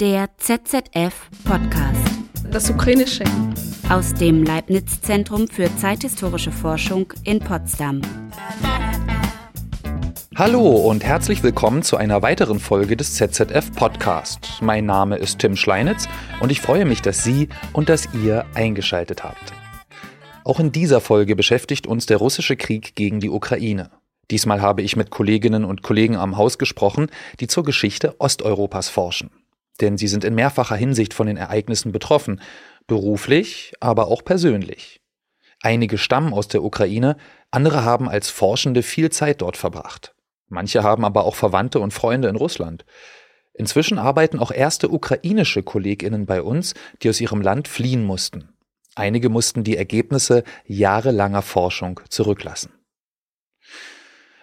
Der ZZF Podcast. Das Ukrainische. Aus dem Leibniz-Zentrum für zeithistorische Forschung in Potsdam. Hallo und herzlich willkommen zu einer weiteren Folge des ZZF Podcast. Mein Name ist Tim Schleinitz und ich freue mich, dass Sie und dass ihr eingeschaltet habt. Auch in dieser Folge beschäftigt uns der russische Krieg gegen die Ukraine. Diesmal habe ich mit Kolleginnen und Kollegen am Haus gesprochen, die zur Geschichte Osteuropas forschen. Denn sie sind in mehrfacher Hinsicht von den Ereignissen betroffen, beruflich, aber auch persönlich. Einige stammen aus der Ukraine, andere haben als Forschende viel Zeit dort verbracht. Manche haben aber auch Verwandte und Freunde in Russland. Inzwischen arbeiten auch erste ukrainische Kolleginnen bei uns, die aus ihrem Land fliehen mussten. Einige mussten die Ergebnisse jahrelanger Forschung zurücklassen.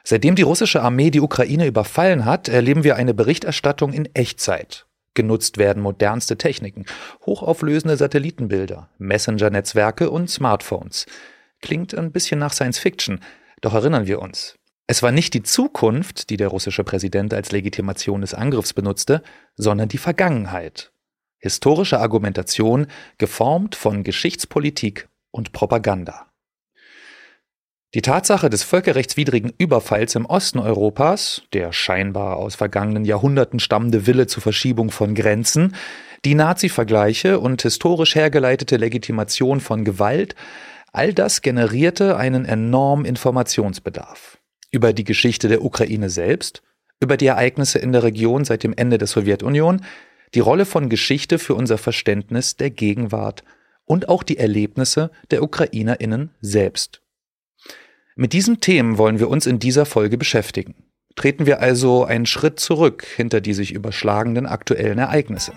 Seitdem die russische Armee die Ukraine überfallen hat, erleben wir eine Berichterstattung in Echtzeit. Genutzt werden modernste Techniken, hochauflösende Satellitenbilder, Messenger-Netzwerke und Smartphones. Klingt ein bisschen nach Science Fiction, doch erinnern wir uns. Es war nicht die Zukunft, die der russische Präsident als Legitimation des Angriffs benutzte, sondern die Vergangenheit. Historische Argumentation, geformt von Geschichtspolitik und Propaganda. Die Tatsache des völkerrechtswidrigen Überfalls im Osten Europas, der scheinbar aus vergangenen Jahrhunderten stammende Wille zur Verschiebung von Grenzen, die Nazi-Vergleiche und historisch hergeleitete Legitimation von Gewalt, all das generierte einen enormen Informationsbedarf. Über die Geschichte der Ukraine selbst, über die Ereignisse in der Region seit dem Ende der Sowjetunion, die Rolle von Geschichte für unser Verständnis der Gegenwart und auch die Erlebnisse der Ukrainerinnen selbst. Mit diesen Themen wollen wir uns in dieser Folge beschäftigen. Treten wir also einen Schritt zurück hinter die sich überschlagenden aktuellen Ereignisse.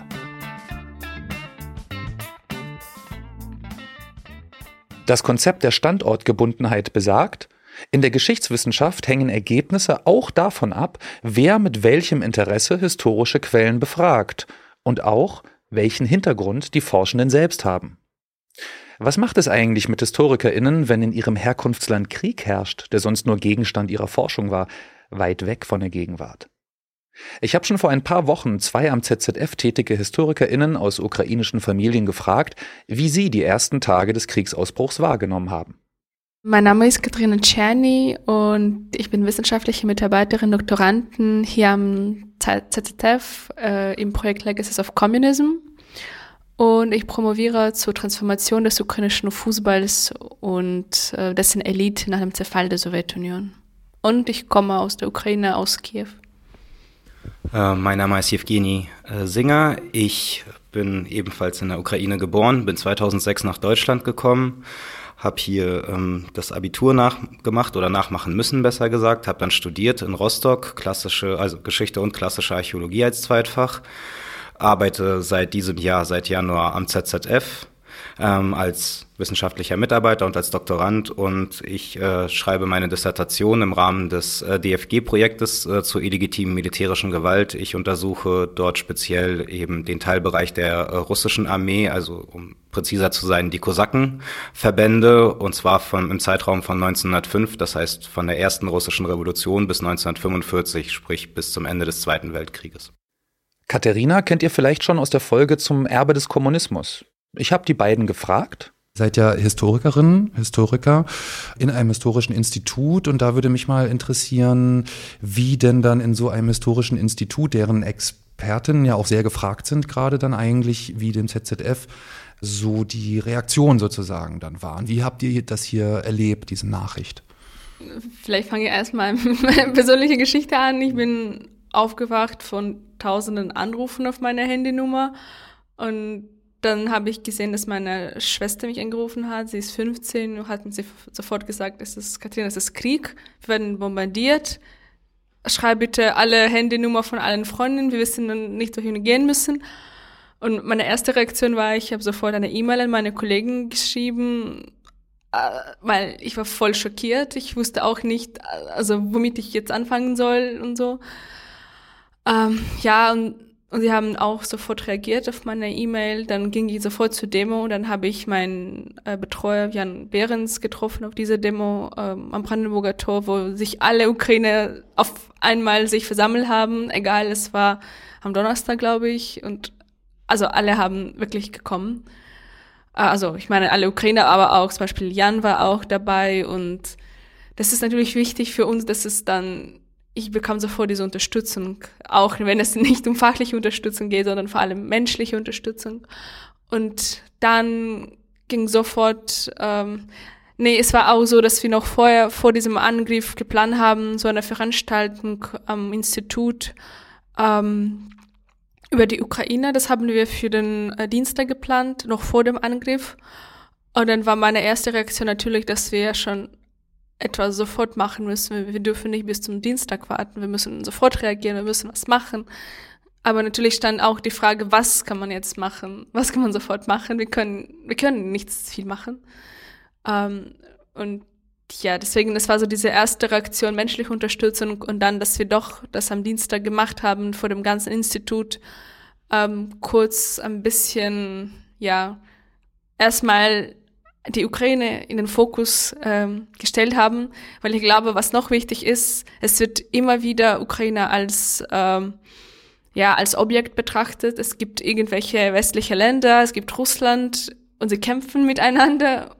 Das Konzept der Standortgebundenheit besagt, in der Geschichtswissenschaft hängen Ergebnisse auch davon ab, wer mit welchem Interesse historische Quellen befragt und auch, welchen Hintergrund die Forschenden selbst haben. Was macht es eigentlich mit HistorikerInnen, wenn in ihrem Herkunftsland Krieg herrscht, der sonst nur Gegenstand ihrer Forschung war, weit weg von der Gegenwart? Ich habe schon vor ein paar Wochen zwei am ZZF tätige HistorikerInnen aus ukrainischen Familien gefragt, wie sie die ersten Tage des Kriegsausbruchs wahrgenommen haben. Mein Name ist Katharina Czerny und ich bin wissenschaftliche Mitarbeiterin, Doktoranden hier am ZZF äh, im Projekt Legacies of Communism. Und ich promoviere zur Transformation des ukrainischen Fußballs und äh, dessen Elite nach dem Zerfall der Sowjetunion. Und ich komme aus der Ukraine, aus Kiew. Äh, mein Name ist Jewgeni äh, Singer. Ich bin ebenfalls in der Ukraine geboren, bin 2006 nach Deutschland gekommen, habe hier ähm, das Abitur nachgemacht oder nachmachen müssen, besser gesagt, habe dann studiert in Rostock, klassische, also Geschichte und klassische Archäologie als Zweitfach arbeite seit diesem Jahr, seit Januar am ZZF ähm, als wissenschaftlicher Mitarbeiter und als Doktorand und ich äh, schreibe meine Dissertation im Rahmen des äh, DFG-Projektes äh, zur illegitimen militärischen Gewalt. Ich untersuche dort speziell eben den Teilbereich der äh, russischen Armee, also um präziser zu sein, die Kosakenverbände und zwar von, im Zeitraum von 1905, das heißt von der ersten russischen Revolution bis 1945, sprich bis zum Ende des Zweiten Weltkrieges. Katharina kennt ihr vielleicht schon aus der Folge zum Erbe des Kommunismus. Ich habe die beiden gefragt. Seid ja Historikerin, Historiker in einem historischen Institut und da würde mich mal interessieren, wie denn dann in so einem historischen Institut, deren Experten ja auch sehr gefragt sind, gerade dann eigentlich wie dem ZZF, so die Reaktion sozusagen dann waren. Wie habt ihr das hier erlebt, diese Nachricht? Vielleicht fange ich erstmal mit meiner persönlichen Geschichte an. Ich bin aufgewacht von tausenden Anrufen auf meiner Handynummer und dann habe ich gesehen, dass meine Schwester mich angerufen hat. Sie ist 15 und hat mir sofort gesagt, es ist, Katrin, es ist Krieg. Wir werden bombardiert. Schreib bitte alle Handynummer von allen Freunden. Wir wissen nicht, wohin gehen müssen. Und meine erste Reaktion war, ich habe sofort eine E-Mail an meine Kollegen geschrieben, äh, weil ich war voll schockiert. Ich wusste auch nicht, also womit ich jetzt anfangen soll und so. Ähm, ja, und, und sie haben auch sofort reagiert auf meine E-Mail. Dann ging ich sofort zur Demo. Dann habe ich meinen äh, Betreuer Jan Behrens getroffen auf dieser Demo ähm, am Brandenburger Tor, wo sich alle Ukrainer auf einmal sich versammelt haben. Egal, es war am Donnerstag, glaube ich. Und also alle haben wirklich gekommen. Äh, also ich meine alle Ukrainer, aber auch zum Beispiel Jan war auch dabei und das ist natürlich wichtig für uns, dass es dann, ich bekam sofort diese Unterstützung, auch wenn es nicht um fachliche Unterstützung geht, sondern vor allem menschliche Unterstützung. Und dann ging sofort, ähm, nee, es war auch so, dass wir noch vorher, vor diesem Angriff geplant haben, so eine Veranstaltung am Institut ähm, über die Ukraine. Das haben wir für den äh, Dienstag geplant, noch vor dem Angriff. Und dann war meine erste Reaktion natürlich, dass wir schon etwas sofort machen müssen. Wir dürfen nicht bis zum Dienstag warten. Wir müssen sofort reagieren. Wir müssen was machen. Aber natürlich stand auch die Frage, was kann man jetzt machen? Was kann man sofort machen? Wir können, wir können nichts viel machen. Ähm, und ja, deswegen, das war so diese erste Reaktion, menschliche Unterstützung und dann, dass wir doch das am Dienstag gemacht haben vor dem ganzen Institut, ähm, kurz ein bisschen, ja, erstmal die Ukraine in den Fokus ähm, gestellt haben, weil ich glaube, was noch wichtig ist, es wird immer wieder Ukraine als ähm, ja als Objekt betrachtet. Es gibt irgendwelche westliche Länder, es gibt Russland und sie kämpfen miteinander,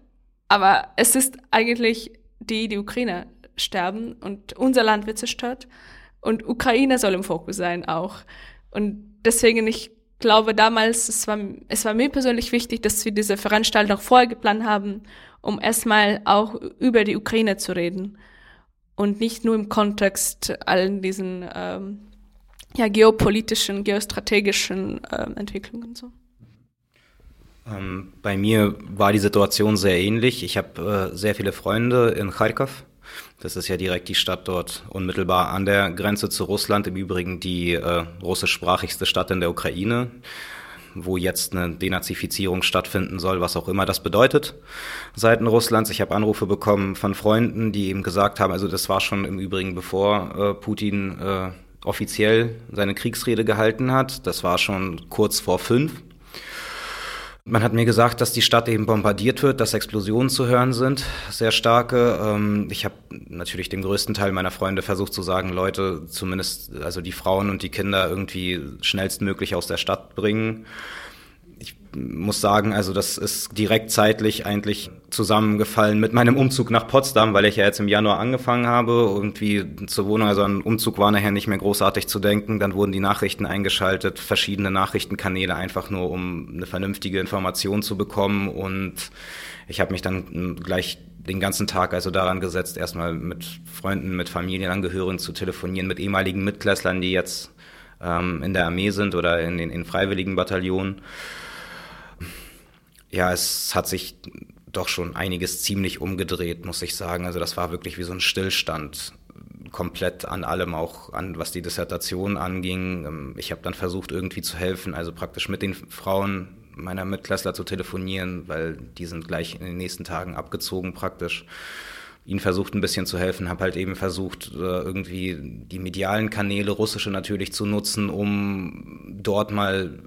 aber es ist eigentlich die die Ukraine sterben und unser Land wird zerstört. Und Ukraine soll im Fokus sein auch. Und deswegen ich glaube damals, es war, es war mir persönlich wichtig, dass wir diese Veranstaltung vorher geplant haben, um erstmal auch über die Ukraine zu reden und nicht nur im Kontext allen diesen ähm, ja, geopolitischen, geostrategischen äh, Entwicklungen so. Ähm, bei mir war die Situation sehr ähnlich. Ich habe äh, sehr viele Freunde in Kharkov das ist ja direkt die Stadt dort unmittelbar an der Grenze zu Russland, im Übrigen die äh, russischsprachigste Stadt in der Ukraine, wo jetzt eine Denazifizierung stattfinden soll, was auch immer das bedeutet, seiten Russlands. Ich habe Anrufe bekommen von Freunden, die eben gesagt haben, also das war schon im Übrigen bevor äh, Putin äh, offiziell seine Kriegsrede gehalten hat, das war schon kurz vor fünf man hat mir gesagt, dass die Stadt eben bombardiert wird, dass Explosionen zu hören sind, sehr starke. Ähm, ich habe natürlich dem größten Teil meiner Freunde versucht zu sagen, Leute, zumindest also die Frauen und die Kinder irgendwie schnellstmöglich aus der Stadt bringen muss sagen, also das ist direkt zeitlich eigentlich zusammengefallen mit meinem Umzug nach Potsdam, weil ich ja jetzt im Januar angefangen habe. Irgendwie zur Wohnung, also an Umzug war nachher nicht mehr großartig zu denken. Dann wurden die Nachrichten eingeschaltet, verschiedene Nachrichtenkanäle einfach nur, um eine vernünftige Information zu bekommen. Und ich habe mich dann gleich den ganzen Tag also daran gesetzt, erstmal mit Freunden, mit Familienangehörigen zu telefonieren, mit ehemaligen Mitklässlern, die jetzt ähm, in der Armee sind oder in den in freiwilligen Bataillonen ja, es hat sich doch schon einiges ziemlich umgedreht, muss ich sagen. Also das war wirklich wie so ein Stillstand komplett an allem, auch an was die Dissertation anging. Ähm, ich habe dann versucht, irgendwie zu helfen, also praktisch mit den Frauen meiner Mitklässler zu telefonieren, weil die sind gleich in den nächsten Tagen abgezogen praktisch. Ihnen versucht ein bisschen zu helfen, habe halt eben versucht, äh, irgendwie die medialen Kanäle, russische natürlich, zu nutzen, um dort mal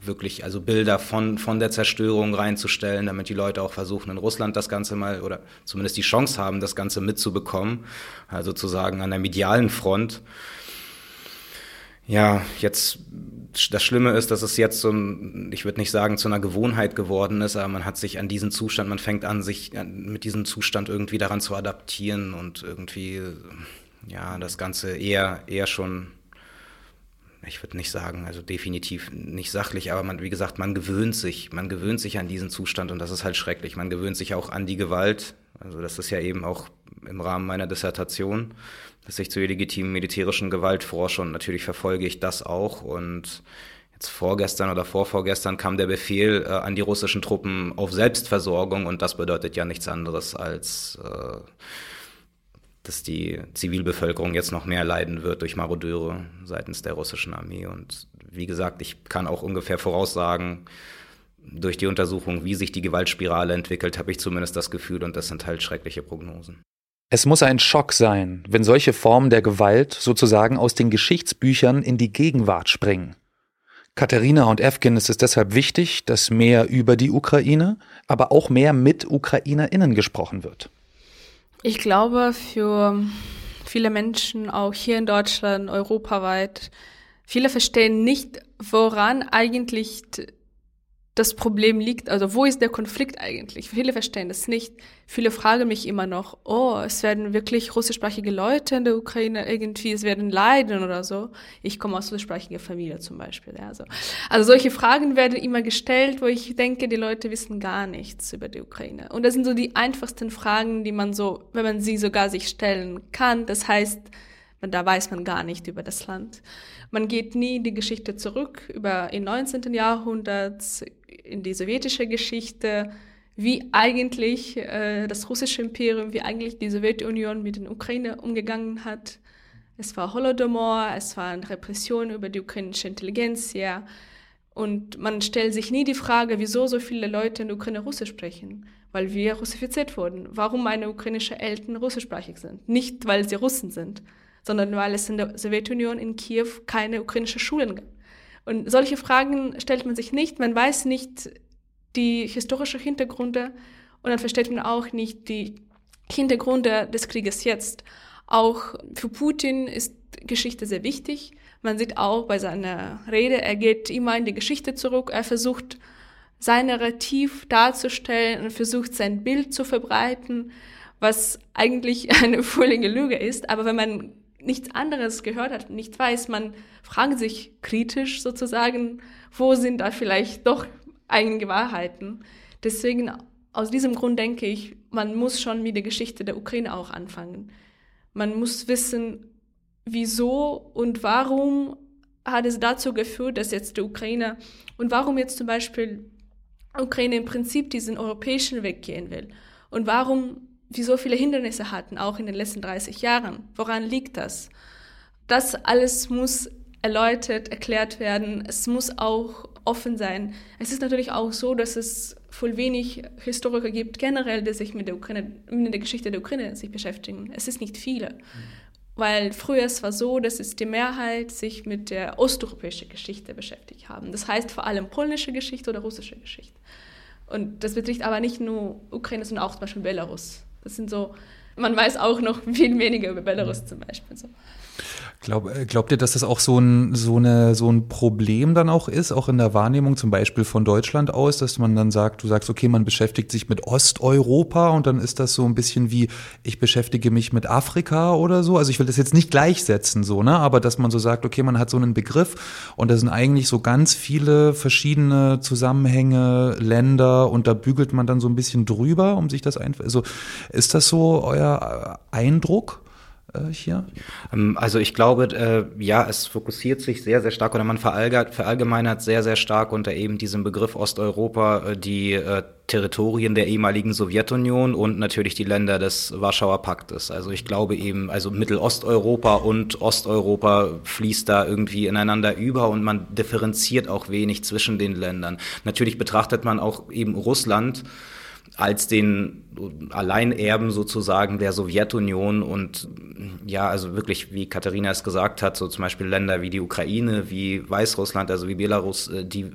wirklich also Bilder von, von der Zerstörung reinzustellen, damit die Leute auch versuchen, in Russland das Ganze mal oder zumindest die Chance haben, das Ganze mitzubekommen. Also zu sagen, an der medialen Front. Ja, jetzt das Schlimme ist, dass es jetzt so ich würde nicht sagen, zu einer Gewohnheit geworden ist, aber man hat sich an diesen Zustand, man fängt an, sich mit diesem Zustand irgendwie daran zu adaptieren und irgendwie, ja, das Ganze eher, eher schon ich würde nicht sagen, also definitiv nicht sachlich, aber man, wie gesagt, man gewöhnt sich, man gewöhnt sich an diesen Zustand und das ist halt schrecklich. Man gewöhnt sich auch an die Gewalt. Also das ist ja eben auch im Rahmen meiner Dissertation, dass ich zur illegitimen militärischen Gewalt forsche und natürlich verfolge ich das auch und jetzt vorgestern oder vorvorgestern kam der Befehl äh, an die russischen Truppen auf Selbstversorgung und das bedeutet ja nichts anderes als äh, dass die Zivilbevölkerung jetzt noch mehr leiden wird durch Marodeure seitens der russischen Armee. Und wie gesagt, ich kann auch ungefähr voraussagen, durch die Untersuchung, wie sich die Gewaltspirale entwickelt, habe ich zumindest das Gefühl, und das sind halt schreckliche Prognosen. Es muss ein Schock sein, wenn solche Formen der Gewalt sozusagen aus den Geschichtsbüchern in die Gegenwart springen. Katharina und Evgen ist es deshalb wichtig, dass mehr über die Ukraine, aber auch mehr mit UkrainerInnen gesprochen wird. Ich glaube, für viele Menschen, auch hier in Deutschland, europaweit, viele verstehen nicht woran eigentlich das Problem liegt, also wo ist der Konflikt eigentlich? Viele verstehen das nicht. Viele fragen mich immer noch, oh, es werden wirklich russischsprachige Leute in der Ukraine irgendwie, es werden leiden oder so. Ich komme aus russischsprachiger Familie zum Beispiel. Ja, also. also solche Fragen werden immer gestellt, wo ich denke, die Leute wissen gar nichts über die Ukraine. Und das sind so die einfachsten Fragen, die man so, wenn man sie sogar sich stellen kann, das heißt, da weiß man gar nicht über das Land. Man geht nie in die Geschichte zurück, über im 19. Jahrhundert, in die sowjetische Geschichte, wie eigentlich äh, das russische Imperium, wie eigentlich die Sowjetunion mit der Ukraine umgegangen hat. Es war Holodomor, es waren Repressionen über die ukrainische Intelligenz, ja. Und man stellt sich nie die Frage, wieso so viele Leute in der Ukraine Russisch sprechen. Weil wir russifiziert wurden. Warum meine ukrainischen Eltern russischsprachig sind. Nicht, weil sie Russen sind, sondern weil es in der Sowjetunion in Kiew keine ukrainische Schulen gab. Und solche Fragen stellt man sich nicht. Man weiß nicht die historischen Hintergründe und dann versteht man auch nicht die Hintergründe des Krieges jetzt. Auch für Putin ist Geschichte sehr wichtig. Man sieht auch bei seiner Rede, er geht immer in die Geschichte zurück. Er versucht, sein Narrativ darzustellen und versucht, sein Bild zu verbreiten, was eigentlich eine völlige Lüge ist. Aber wenn man nichts anderes gehört hat, nichts weiß, man fragt sich kritisch sozusagen, wo sind da vielleicht doch einige Wahrheiten. Deswegen, aus diesem Grund denke ich, man muss schon mit der Geschichte der Ukraine auch anfangen. Man muss wissen, wieso und warum hat es dazu geführt, dass jetzt die Ukraine und warum jetzt zum Beispiel Ukraine im Prinzip diesen europäischen Weg gehen will und warum wir so viele Hindernisse hatten, auch in den letzten 30 Jahren. Woran liegt das? Das alles muss erläutert, erklärt werden. Es muss auch offen sein. Es ist natürlich auch so, dass es voll wenig Historiker gibt, generell, die sich mit der Ukraine, mit der Geschichte der Ukraine sich beschäftigen. Es ist nicht viele. Mhm. Weil früher es war so, dass es die Mehrheit sich mit der osteuropäischen Geschichte beschäftigt haben. Das heißt vor allem polnische Geschichte oder russische Geschichte. Und das betrifft aber nicht nur Ukraine, sondern auch zum Beispiel Belarus. Das sind so, man weiß auch noch viel weniger über Belarus zum Beispiel. So. Glaub, äh, glaubt ihr, dass das auch so ein, so, eine, so ein Problem dann auch ist, auch in der Wahrnehmung zum Beispiel von Deutschland aus, dass man dann sagt, du sagst, okay, man beschäftigt sich mit Osteuropa und dann ist das so ein bisschen wie, ich beschäftige mich mit Afrika oder so. Also ich will das jetzt nicht gleichsetzen, so, ne? Aber dass man so sagt, okay, man hat so einen Begriff und da sind eigentlich so ganz viele verschiedene Zusammenhänge, Länder und da bügelt man dann so ein bisschen drüber, um sich das einfach. Also ist das so euer Eindruck? Äh, hier? Ähm, also ich glaube, äh, ja, es fokussiert sich sehr, sehr stark oder man verallgemeinert sehr, sehr stark unter eben diesem Begriff Osteuropa äh, die äh, Territorien der ehemaligen Sowjetunion und natürlich die Länder des Warschauer Paktes. Also ich glaube eben, also Mittelosteuropa und Osteuropa fließt da irgendwie ineinander über und man differenziert auch wenig zwischen den Ländern. Natürlich betrachtet man auch eben Russland als den Alleinerben sozusagen der Sowjetunion und ja, also wirklich, wie Katharina es gesagt hat, so zum Beispiel Länder wie die Ukraine, wie Weißrussland, also wie Belarus, äh, die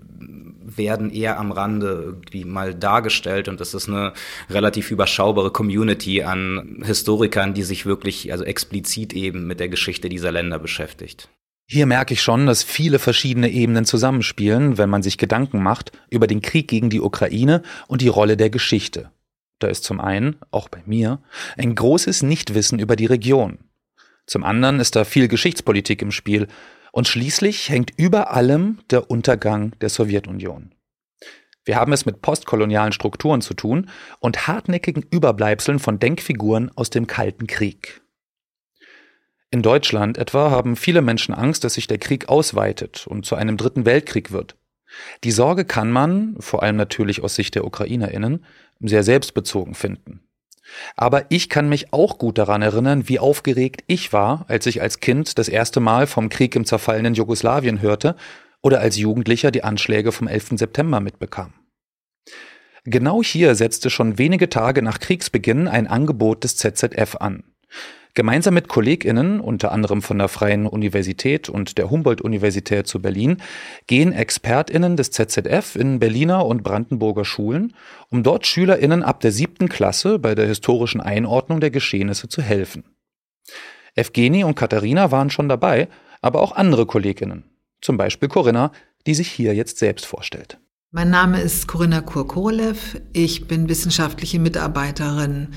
werden eher am Rande irgendwie mal dargestellt und das ist eine relativ überschaubare Community an Historikern, die sich wirklich also explizit eben mit der Geschichte dieser Länder beschäftigt. Hier merke ich schon, dass viele verschiedene Ebenen zusammenspielen, wenn man sich Gedanken macht über den Krieg gegen die Ukraine und die Rolle der Geschichte. Da ist zum einen, auch bei mir, ein großes Nichtwissen über die Region. Zum anderen ist da viel Geschichtspolitik im Spiel. Und schließlich hängt über allem der Untergang der Sowjetunion. Wir haben es mit postkolonialen Strukturen zu tun und hartnäckigen Überbleibseln von Denkfiguren aus dem Kalten Krieg. In Deutschland etwa haben viele Menschen Angst, dass sich der Krieg ausweitet und zu einem dritten Weltkrieg wird. Die Sorge kann man, vor allem natürlich aus Sicht der Ukrainerinnen, sehr selbstbezogen finden. Aber ich kann mich auch gut daran erinnern, wie aufgeregt ich war, als ich als Kind das erste Mal vom Krieg im zerfallenen Jugoslawien hörte oder als Jugendlicher die Anschläge vom 11. September mitbekam. Genau hier setzte schon wenige Tage nach Kriegsbeginn ein Angebot des ZZF an. Gemeinsam mit KollegInnen, unter anderem von der Freien Universität und der Humboldt-Universität zu Berlin, gehen ExpertInnen des ZZF in Berliner und Brandenburger Schulen, um dort SchülerInnen ab der siebten Klasse bei der historischen Einordnung der Geschehnisse zu helfen. Evgeni und Katharina waren schon dabei, aber auch andere KollegInnen. Zum Beispiel Corinna, die sich hier jetzt selbst vorstellt. Mein Name ist Corinna Kurkolev. Ich bin wissenschaftliche Mitarbeiterin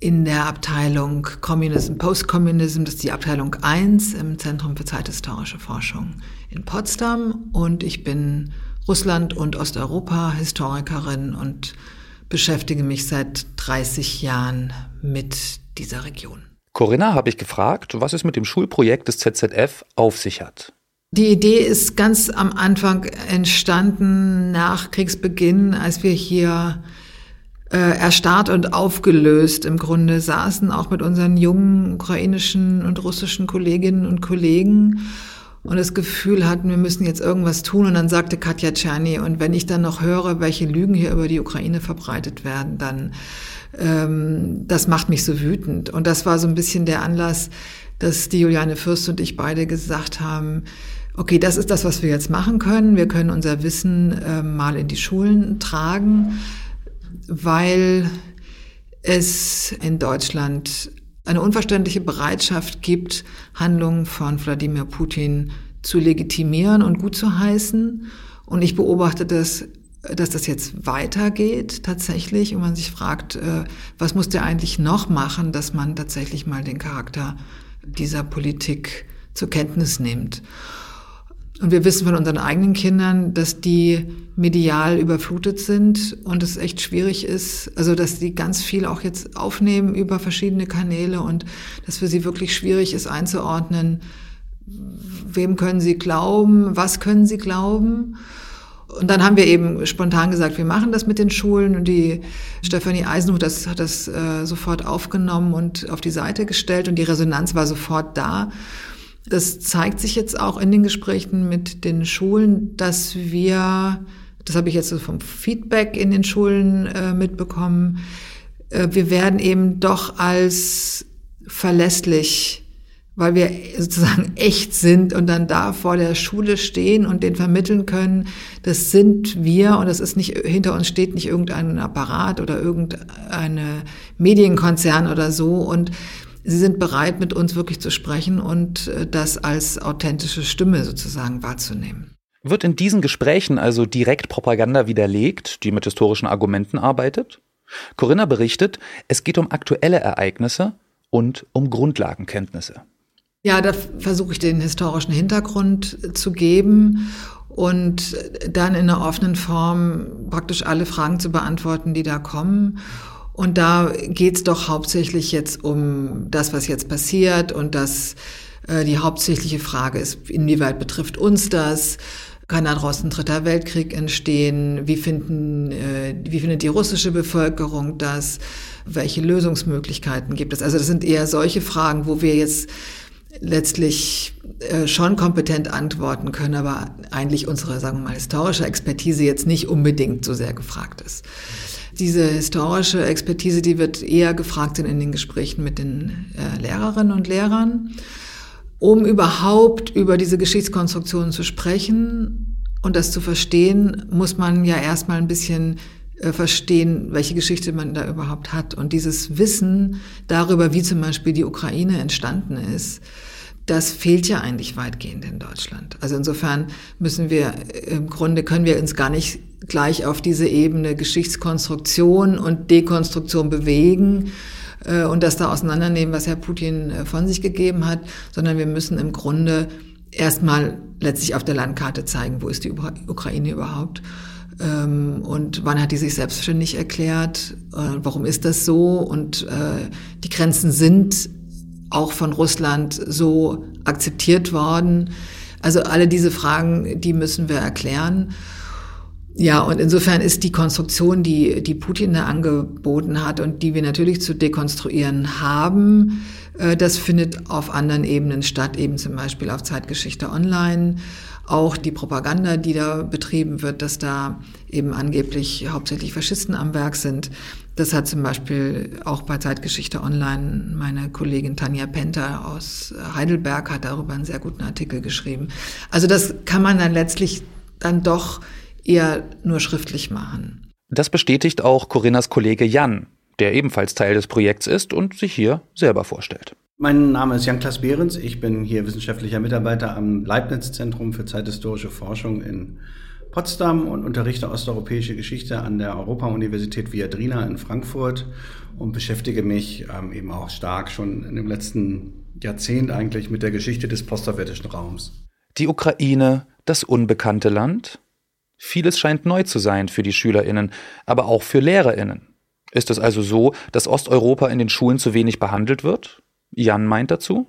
in der Abteilung Communism, Postcommunism, das ist die Abteilung 1 im Zentrum für zeithistorische Forschung in Potsdam und ich bin Russland- und Osteuropa-Historikerin und beschäftige mich seit 30 Jahren mit dieser Region. Corinna habe ich gefragt, was es mit dem Schulprojekt des ZZF auf sich hat. Die Idee ist ganz am Anfang entstanden nach Kriegsbeginn, als wir hier erstarrt und aufgelöst im Grunde saßen, auch mit unseren jungen ukrainischen und russischen Kolleginnen und Kollegen und das Gefühl hatten, wir müssen jetzt irgendwas tun. Und dann sagte Katja Czerny, und wenn ich dann noch höre, welche Lügen hier über die Ukraine verbreitet werden, dann ähm, das macht mich so wütend. Und das war so ein bisschen der Anlass, dass die Juliane Fürst und ich beide gesagt haben, okay, das ist das, was wir jetzt machen können. Wir können unser Wissen äh, mal in die Schulen tragen weil es in Deutschland eine unverständliche Bereitschaft gibt, Handlungen von Wladimir Putin zu legitimieren und gut zu heißen. Und ich beobachte das, dass das jetzt weitergeht tatsächlich und man sich fragt, äh, was muss der eigentlich noch machen, dass man tatsächlich mal den Charakter dieser Politik zur Kenntnis nimmt. Und wir wissen von unseren eigenen Kindern, dass die medial überflutet sind und es echt schwierig ist, also dass die ganz viel auch jetzt aufnehmen über verschiedene Kanäle und dass für sie wirklich schwierig ist einzuordnen, wem können sie glauben, was können sie glauben. Und dann haben wir eben spontan gesagt, wir machen das mit den Schulen und die Stefanie Eisenhut das, hat das äh, sofort aufgenommen und auf die Seite gestellt und die Resonanz war sofort da. Das zeigt sich jetzt auch in den Gesprächen mit den Schulen, dass wir, das habe ich jetzt so vom Feedback in den Schulen äh, mitbekommen, äh, wir werden eben doch als verlässlich, weil wir sozusagen echt sind und dann da vor der Schule stehen und den vermitteln können, das sind wir und das ist nicht, hinter uns steht nicht irgendein Apparat oder irgendeine Medienkonzern oder so. Und Sie sind bereit, mit uns wirklich zu sprechen und äh, das als authentische Stimme sozusagen wahrzunehmen. Wird in diesen Gesprächen also direkt Propaganda widerlegt, die mit historischen Argumenten arbeitet? Corinna berichtet, es geht um aktuelle Ereignisse und um Grundlagenkenntnisse. Ja, da versuche ich den historischen Hintergrund zu geben und dann in einer offenen Form praktisch alle Fragen zu beantworten, die da kommen. Und da geht's doch hauptsächlich jetzt um das, was jetzt passiert und dass äh, die hauptsächliche Frage ist, inwieweit betrifft uns das? Kann daraus ein dritter Weltkrieg entstehen? Wie, finden, äh, wie findet die russische Bevölkerung das? Welche Lösungsmöglichkeiten gibt es? Also das sind eher solche Fragen, wo wir jetzt letztlich äh, schon kompetent antworten können, aber eigentlich unsere, sagen wir mal, historische Expertise jetzt nicht unbedingt so sehr gefragt ist. Diese historische Expertise, die wird eher gefragt in den Gesprächen mit den äh, Lehrerinnen und Lehrern, um überhaupt über diese Geschichtskonstruktionen zu sprechen und das zu verstehen, muss man ja erstmal ein bisschen äh, verstehen, welche Geschichte man da überhaupt hat. Und dieses Wissen darüber, wie zum Beispiel die Ukraine entstanden ist, das fehlt ja eigentlich weitgehend in Deutschland. Also insofern müssen wir, im Grunde können wir uns gar nicht gleich auf diese Ebene Geschichtskonstruktion und Dekonstruktion bewegen äh, und das da auseinandernehmen, was Herr Putin äh, von sich gegeben hat, sondern wir müssen im Grunde erstmal letztlich auf der Landkarte zeigen, wo ist die Ukraine überhaupt ähm, und wann hat die sich selbstständig erklärt, äh, warum ist das so und äh, die Grenzen sind auch von Russland so akzeptiert worden. Also alle diese Fragen, die müssen wir erklären. Ja, und insofern ist die Konstruktion, die, die Putin da angeboten hat und die wir natürlich zu dekonstruieren haben, äh, das findet auf anderen Ebenen statt, eben zum Beispiel auf Zeitgeschichte Online. Auch die Propaganda, die da betrieben wird, dass da eben angeblich hauptsächlich Faschisten am Werk sind. Das hat zum Beispiel auch bei Zeitgeschichte Online meine Kollegin Tanja Penter aus Heidelberg hat darüber einen sehr guten Artikel geschrieben. Also das kann man dann letztlich dann doch eher nur schriftlich machen. Das bestätigt auch Corinnas Kollege Jan, der ebenfalls Teil des Projekts ist und sich hier selber vorstellt. Mein Name ist Jan-Klaas Behrens. Ich bin hier wissenschaftlicher Mitarbeiter am Leibniz-Zentrum für zeithistorische Forschung in Potsdam und unterrichte osteuropäische Geschichte an der Europa-Universität Viadrina in Frankfurt und beschäftige mich ähm, eben auch stark schon in dem letzten Jahrzehnt eigentlich mit der Geschichte des postsowjetischen Raums. Die Ukraine, das unbekannte Land? Vieles scheint neu zu sein für die Schülerinnen, aber auch für Lehrerinnen. Ist es also so, dass Osteuropa in den Schulen zu wenig behandelt wird? Jan meint dazu?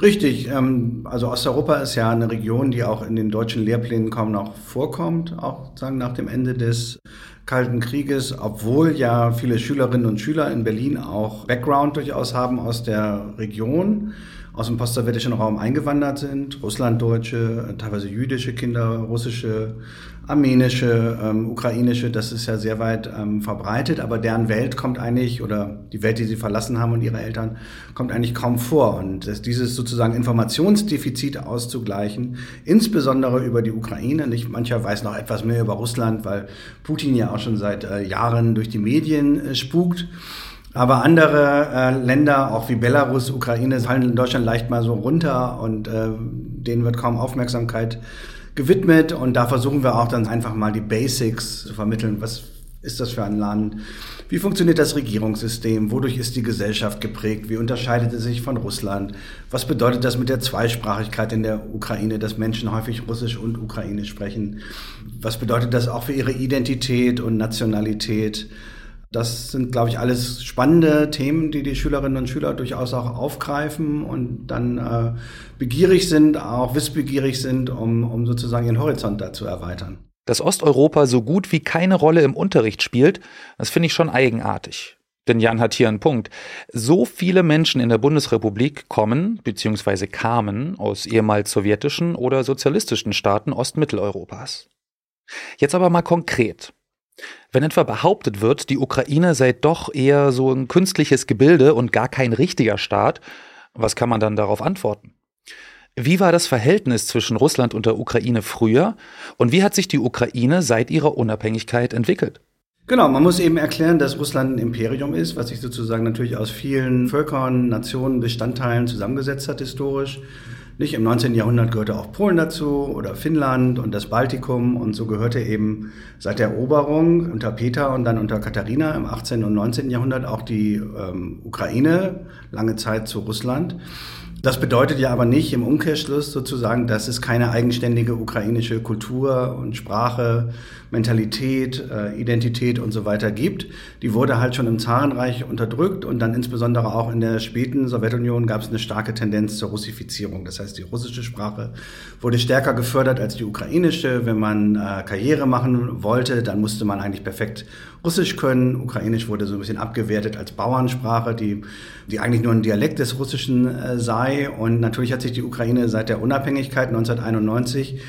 Richtig. Ähm, also Osteuropa ist ja eine Region, die auch in den deutschen Lehrplänen kaum noch vorkommt, auch sagen nach dem Ende des Kalten Krieges, obwohl ja viele Schülerinnen und Schüler in Berlin auch Background durchaus haben aus der Region aus dem postsowjetischen Raum eingewandert sind, Russlanddeutsche, teilweise jüdische Kinder, russische, armenische, ähm, ukrainische, das ist ja sehr weit ähm, verbreitet, aber deren Welt kommt eigentlich, oder die Welt, die sie verlassen haben und ihre Eltern, kommt eigentlich kaum vor. Und dieses sozusagen Informationsdefizit auszugleichen, insbesondere über die Ukraine, nicht mancher weiß noch etwas mehr über Russland, weil Putin ja auch schon seit äh, Jahren durch die Medien äh, spukt. Aber andere äh, Länder, auch wie Belarus, Ukraine, fallen in Deutschland leicht mal so runter und äh, denen wird kaum Aufmerksamkeit gewidmet. Und da versuchen wir auch dann einfach mal die Basics zu vermitteln. Was ist das für ein Land? Wie funktioniert das Regierungssystem? Wodurch ist die Gesellschaft geprägt? Wie unterscheidet es sich von Russland? Was bedeutet das mit der Zweisprachigkeit in der Ukraine, dass Menschen häufig Russisch und Ukrainisch sprechen? Was bedeutet das auch für ihre Identität und Nationalität? Das sind, glaube ich, alles spannende Themen, die die Schülerinnen und Schüler durchaus auch aufgreifen und dann äh, begierig sind, auch wissbegierig sind, um, um sozusagen ihren Horizont da zu erweitern. Dass Osteuropa so gut wie keine Rolle im Unterricht spielt, das finde ich schon eigenartig. Denn Jan hat hier einen Punkt. So viele Menschen in der Bundesrepublik kommen bzw. kamen aus ehemals sowjetischen oder sozialistischen Staaten Ostmitteleuropas. Jetzt aber mal konkret. Wenn etwa behauptet wird, die Ukraine sei doch eher so ein künstliches Gebilde und gar kein richtiger Staat, was kann man dann darauf antworten? Wie war das Verhältnis zwischen Russland und der Ukraine früher und wie hat sich die Ukraine seit ihrer Unabhängigkeit entwickelt? Genau, man muss eben erklären, dass Russland ein Imperium ist, was sich sozusagen natürlich aus vielen Völkern, Nationen, Bestandteilen zusammengesetzt hat historisch. Nicht? Im 19. Jahrhundert gehörte auch Polen dazu oder Finnland und das Baltikum und so gehörte eben seit der Eroberung unter Peter und dann unter Katharina im 18. und 19. Jahrhundert auch die ähm, Ukraine lange Zeit zu Russland. Das bedeutet ja aber nicht im Umkehrschluss sozusagen, dass es keine eigenständige ukrainische Kultur und Sprache, Mentalität, äh, Identität und so weiter gibt. Die wurde halt schon im Zarenreich unterdrückt und dann insbesondere auch in der späten Sowjetunion gab es eine starke Tendenz zur Russifizierung. Das heißt, die russische Sprache wurde stärker gefördert als die ukrainische. Wenn man äh, Karriere machen wollte, dann musste man eigentlich perfekt Russisch können. Ukrainisch wurde so ein bisschen abgewertet als Bauernsprache, die, die eigentlich nur ein Dialekt des Russischen äh, sei. Und natürlich hat sich die Ukraine seit der Unabhängigkeit 1991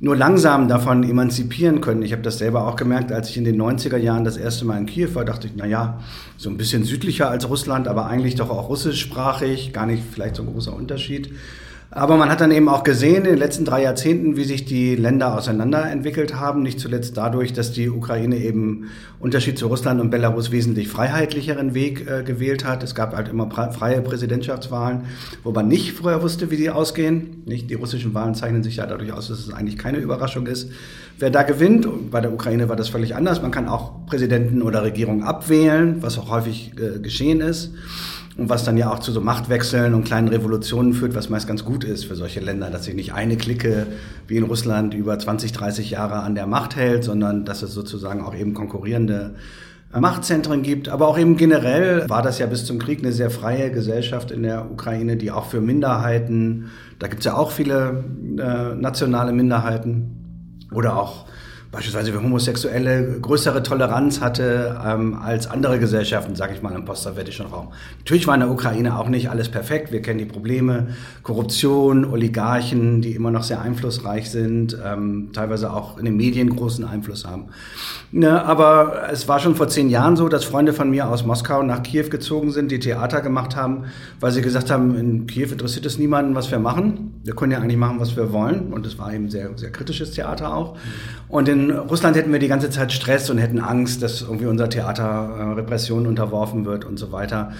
nur langsam davon emanzipieren können. Ich habe das selber auch gemerkt, als ich in den 90er Jahren das erste Mal in Kiew war, dachte ich, na ja, so ein bisschen südlicher als Russland, aber eigentlich doch auch russischsprachig, gar nicht vielleicht so ein großer Unterschied. Aber man hat dann eben auch gesehen in den letzten drei Jahrzehnten, wie sich die Länder auseinanderentwickelt haben. Nicht zuletzt dadurch, dass die Ukraine eben Unterschied zu Russland und Belarus wesentlich freiheitlicheren Weg äh, gewählt hat. Es gab halt immer freie Präsidentschaftswahlen, wo man nicht vorher wusste, wie sie ausgehen. Nicht die russischen Wahlen zeichnen sich ja dadurch aus, dass es eigentlich keine Überraschung ist, wer da gewinnt. Und bei der Ukraine war das völlig anders. Man kann auch Präsidenten oder Regierungen abwählen, was auch häufig äh, geschehen ist. Und was dann ja auch zu so Machtwechseln und kleinen Revolutionen führt, was meist ganz gut ist für solche Länder, dass sich nicht eine Clique wie in Russland über 20, 30 Jahre an der Macht hält, sondern dass es sozusagen auch eben konkurrierende äh, Machtzentren gibt. Aber auch eben generell war das ja bis zum Krieg eine sehr freie Gesellschaft in der Ukraine, die auch für Minderheiten, da gibt es ja auch viele äh, nationale Minderheiten oder auch beispielsweise für Homosexuelle größere Toleranz hatte ähm, als andere Gesellschaften, sage ich mal, im postsowjetischen Raum. Natürlich war in der Ukraine auch nicht alles perfekt. Wir kennen die Probleme, Korruption, Oligarchen, die immer noch sehr einflussreich sind, ähm, teilweise auch in den Medien großen Einfluss haben. Ne, aber es war schon vor zehn Jahren so, dass Freunde von mir aus Moskau nach Kiew gezogen sind, die Theater gemacht haben, weil sie gesagt haben, in Kiew interessiert es niemanden, was wir machen. Wir können ja eigentlich machen, was wir wollen. Und es war eben sehr, sehr kritisches Theater auch. Und in in Russland hätten wir die ganze Zeit Stress und hätten Angst, dass irgendwie unser Theater äh, Repression unterworfen wird und so weiter.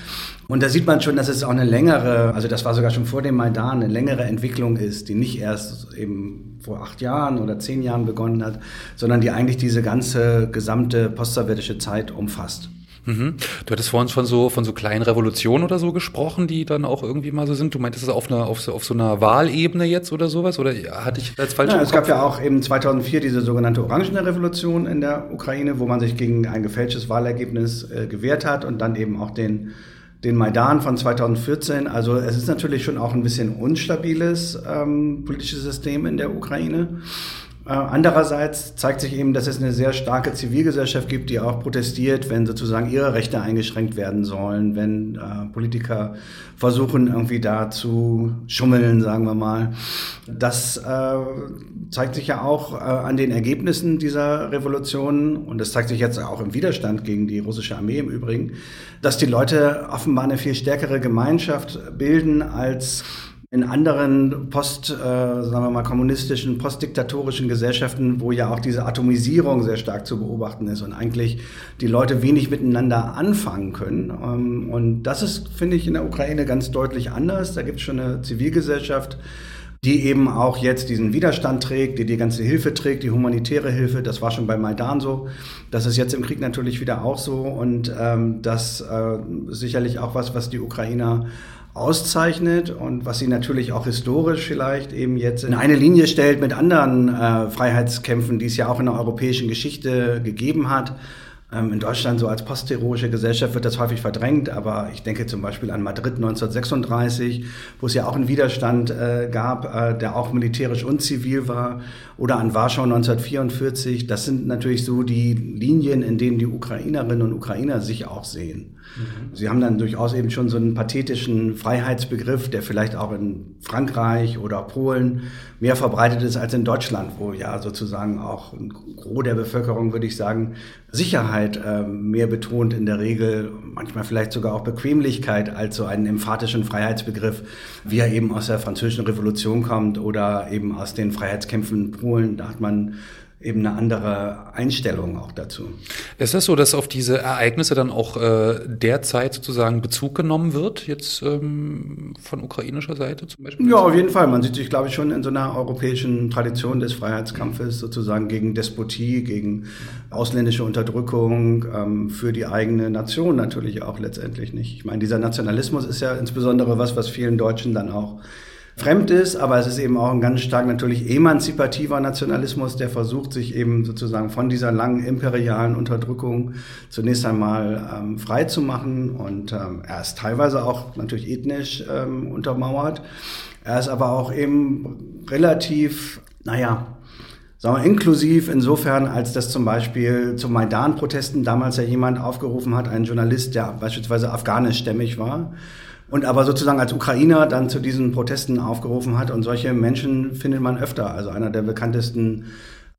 Und da sieht man schon, dass es auch eine längere, also das war sogar schon vor dem Maidan, eine längere Entwicklung ist, die nicht erst eben vor acht Jahren oder zehn Jahren begonnen hat, sondern die eigentlich diese ganze gesamte postsowjetische Zeit umfasst. Mhm. Du hattest vorhin von so, von so kleinen Revolutionen oder so gesprochen, die dann auch irgendwie mal so sind. Du meintest es auf, einer, auf, so, auf so einer Wahlebene jetzt oder sowas? Oder hatte ich als falsch ja, Es gab ja auch eben 2004 diese sogenannte Orangene Revolution in der Ukraine, wo man sich gegen ein gefälschtes Wahlergebnis äh, gewehrt hat und dann eben auch den den Maidan von 2014. Also es ist natürlich schon auch ein bisschen unstabiles ähm, politisches System in der Ukraine. Äh, andererseits zeigt sich eben, dass es eine sehr starke Zivilgesellschaft gibt, die auch protestiert, wenn sozusagen ihre Rechte eingeschränkt werden sollen, wenn äh, Politiker versuchen, irgendwie da zu schummeln, sagen wir mal. Das äh, zeigt sich ja auch äh, an den Ergebnissen dieser Revolution und das zeigt sich jetzt auch im Widerstand gegen die russische Armee im Übrigen, dass die Leute offenbar eine viel stärkere Gemeinschaft bilden als in anderen post, äh, sagen wir mal, kommunistischen, postdiktatorischen Gesellschaften, wo ja auch diese Atomisierung sehr stark zu beobachten ist und eigentlich die Leute wenig miteinander anfangen können. Ähm, und das ist, finde ich, in der Ukraine ganz deutlich anders. Da gibt es schon eine Zivilgesellschaft, die eben auch jetzt diesen Widerstand trägt, die die ganze Hilfe trägt, die humanitäre Hilfe. Das war schon bei Maidan so. Das ist jetzt im Krieg natürlich wieder auch so. Und ähm, das äh, sicherlich auch was, was die Ukrainer auszeichnet und was sie natürlich auch historisch vielleicht eben jetzt in eine Linie stellt mit anderen äh, Freiheitskämpfen, die es ja auch in der europäischen Geschichte gegeben hat. Ähm, in Deutschland so als postheroische Gesellschaft wird das häufig verdrängt, aber ich denke zum Beispiel an Madrid 1936, wo es ja auch einen Widerstand äh, gab, äh, der auch militärisch und zivil war, oder an Warschau 1944. Das sind natürlich so die Linien, in denen die Ukrainerinnen und Ukrainer sich auch sehen. Mhm. Sie haben dann durchaus eben schon so einen pathetischen Freiheitsbegriff, der vielleicht auch in Frankreich oder Polen mehr verbreitet ist als in Deutschland, wo ja sozusagen auch ein Gros der Bevölkerung, würde ich sagen, Sicherheit äh, mehr betont in der Regel, manchmal vielleicht sogar auch Bequemlichkeit als so einen emphatischen Freiheitsbegriff, wie er eben aus der französischen Revolution kommt oder eben aus den Freiheitskämpfen in Polen. Da hat man eben eine andere Einstellung auch dazu. Ist das so, dass auf diese Ereignisse dann auch äh, derzeit sozusagen Bezug genommen wird, jetzt ähm, von ukrainischer Seite zum Beispiel? Ja, auf jeden Fall. Man sieht sich, glaube ich, schon in so einer europäischen Tradition des Freiheitskampfes sozusagen gegen Despotie, gegen ausländische Unterdrückung, ähm, für die eigene Nation natürlich auch letztendlich nicht. Ich meine, dieser Nationalismus ist ja insbesondere was, was vielen Deutschen dann auch fremd ist, aber es ist eben auch ein ganz stark natürlich emanzipativer Nationalismus, der versucht, sich eben sozusagen von dieser langen imperialen Unterdrückung zunächst einmal ähm, frei zu machen. Und ähm, er ist teilweise auch natürlich ethnisch ähm, untermauert. Er ist aber auch eben relativ, naja, sagen wir, inklusiv insofern, als dass zum Beispiel zu Maidan-Protesten damals ja jemand aufgerufen hat, ein Journalist, der beispielsweise afghanischstämmig war, und aber sozusagen als Ukrainer dann zu diesen Protesten aufgerufen hat. Und solche Menschen findet man öfter. Also einer der bekanntesten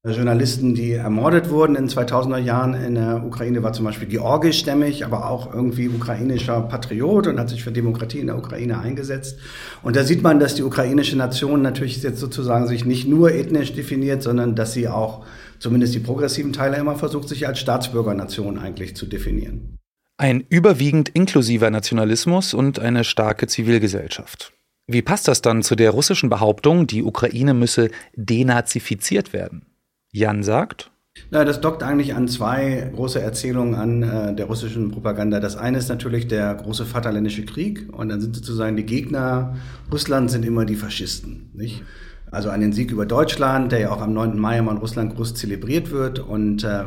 Journalisten, die ermordet wurden in 2000er Jahren in der Ukraine, war zum Beispiel georgischstämmig, aber auch irgendwie ukrainischer Patriot und hat sich für Demokratie in der Ukraine eingesetzt. Und da sieht man, dass die ukrainische Nation natürlich jetzt sozusagen sich nicht nur ethnisch definiert, sondern dass sie auch, zumindest die progressiven Teile, immer versucht, sich als Staatsbürgernation eigentlich zu definieren. Ein überwiegend inklusiver Nationalismus und eine starke Zivilgesellschaft. Wie passt das dann zu der russischen Behauptung, die Ukraine müsse denazifiziert werden? Jan sagt, na, das dockt eigentlich an zwei große Erzählungen an äh, der russischen Propaganda. Das eine ist natürlich der große Vaterländische Krieg und dann sind sozusagen die Gegner Russlands sind immer die Faschisten, nicht? Also an den Sieg über Deutschland, der ja auch am 9. Mai immer in Russland groß zelebriert wird. Und äh,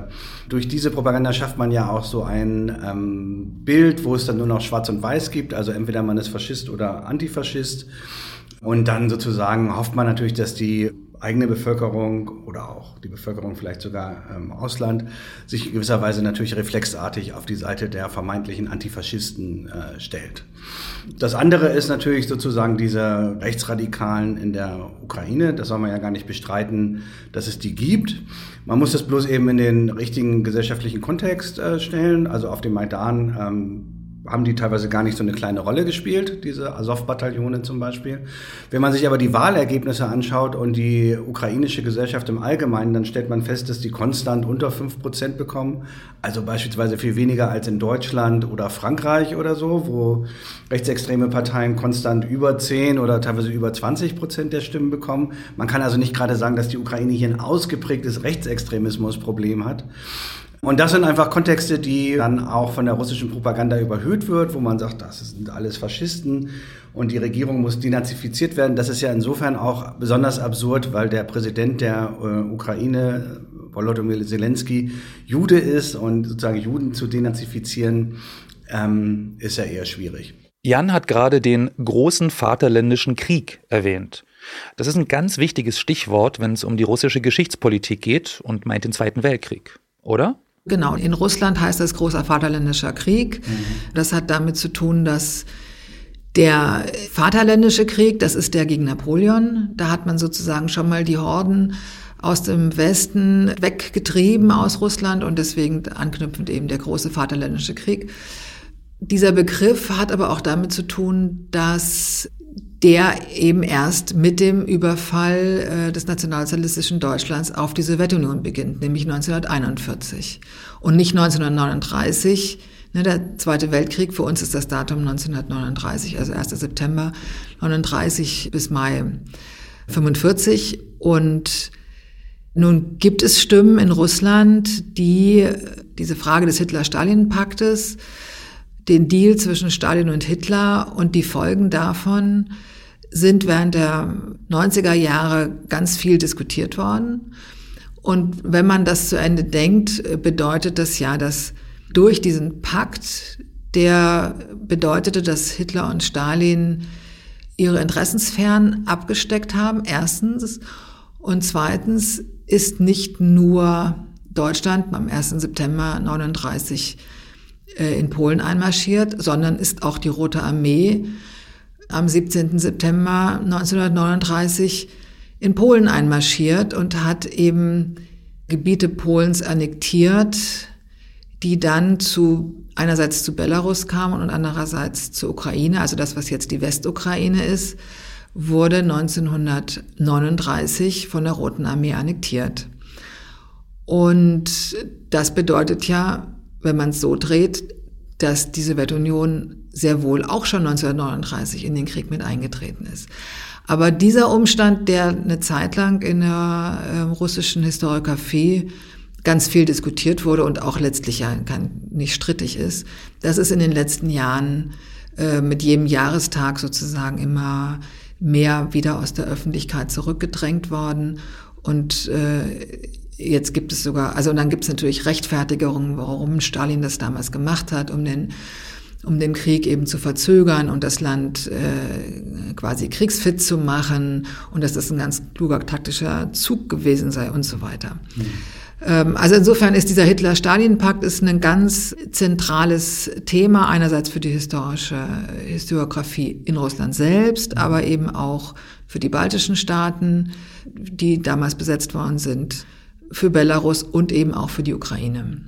durch diese Propaganda schafft man ja auch so ein ähm, Bild, wo es dann nur noch Schwarz und Weiß gibt. Also entweder man ist Faschist oder Antifaschist. Und dann sozusagen hofft man natürlich, dass die eigene Bevölkerung oder auch die Bevölkerung vielleicht sogar im ähm, Ausland sich in gewisser Weise natürlich reflexartig auf die Seite der vermeintlichen Antifaschisten äh, stellt. Das andere ist natürlich sozusagen diese Rechtsradikalen in der Ukraine. Das soll man ja gar nicht bestreiten, dass es die gibt. Man muss das bloß eben in den richtigen gesellschaftlichen Kontext äh, stellen. Also auf dem Maidan ähm, haben die teilweise gar nicht so eine kleine Rolle gespielt, diese Azov-Bataillone zum Beispiel. Wenn man sich aber die Wahlergebnisse anschaut und die ukrainische Gesellschaft im Allgemeinen, dann stellt man fest, dass die konstant unter fünf Prozent bekommen. Also beispielsweise viel weniger als in Deutschland oder Frankreich oder so, wo rechtsextreme Parteien konstant über zehn oder teilweise über 20 Prozent der Stimmen bekommen. Man kann also nicht gerade sagen, dass die Ukraine hier ein ausgeprägtes Rechtsextremismusproblem hat. Und das sind einfach Kontexte, die dann auch von der russischen Propaganda überhöht wird, wo man sagt, das sind alles Faschisten und die Regierung muss denazifiziert werden. Das ist ja insofern auch besonders absurd, weil der Präsident der äh, Ukraine, Volodymyr Zelensky, Jude ist und sozusagen Juden zu denazifizieren, ähm, ist ja eher schwierig. Jan hat gerade den großen Vaterländischen Krieg erwähnt. Das ist ein ganz wichtiges Stichwort, wenn es um die russische Geschichtspolitik geht und meint den Zweiten Weltkrieg, oder? Genau, in Russland heißt das großer Vaterländischer Krieg. Mhm. Das hat damit zu tun, dass der Vaterländische Krieg, das ist der gegen Napoleon. Da hat man sozusagen schon mal die Horden aus dem Westen weggetrieben aus Russland und deswegen anknüpfend eben der große Vaterländische Krieg. Dieser Begriff hat aber auch damit zu tun, dass der eben erst mit dem Überfall äh, des nationalsozialistischen Deutschlands auf die Sowjetunion beginnt, nämlich 1941 und nicht 1939. Ne, der Zweite Weltkrieg, für uns ist das Datum 1939, also 1. September 39 bis Mai 45. Und nun gibt es Stimmen in Russland, die diese Frage des Hitler-Stalin-Paktes, den Deal zwischen Stalin und Hitler und die Folgen davon sind während der 90er Jahre ganz viel diskutiert worden. Und wenn man das zu Ende denkt, bedeutet das ja, dass durch diesen Pakt, der bedeutete, dass Hitler und Stalin ihre Interessensphären abgesteckt haben, erstens. Und zweitens ist nicht nur Deutschland am 1. September 39 äh, in Polen einmarschiert, sondern ist auch die Rote Armee am 17. September 1939 in Polen einmarschiert und hat eben Gebiete Polens annektiert, die dann zu einerseits zu Belarus kamen und andererseits zur Ukraine, also das, was jetzt die Westukraine ist, wurde 1939 von der Roten Armee annektiert. Und das bedeutet ja, wenn man es so dreht, dass die Sowjetunion sehr wohl auch schon 1939 in den Krieg mit eingetreten ist. Aber dieser Umstand, der eine Zeit lang in der äh, russischen Historiografie ganz viel diskutiert wurde und auch letztlich ja kein, nicht strittig ist, das ist in den letzten Jahren äh, mit jedem Jahrestag sozusagen immer mehr wieder aus der Öffentlichkeit zurückgedrängt worden. Und äh, Jetzt gibt es sogar, also und dann gibt es natürlich Rechtfertigungen, warum Stalin das damals gemacht hat, um den um den Krieg eben zu verzögern und das Land äh, quasi kriegsfit zu machen und dass das ein ganz kluger taktischer Zug gewesen sei und so weiter. Mhm. Also insofern ist dieser Hitler-Stalin-Pakt ist ein ganz zentrales Thema einerseits für die historische Historiografie in Russland selbst, aber eben auch für die baltischen Staaten, die damals besetzt worden sind für Belarus und eben auch für die Ukraine.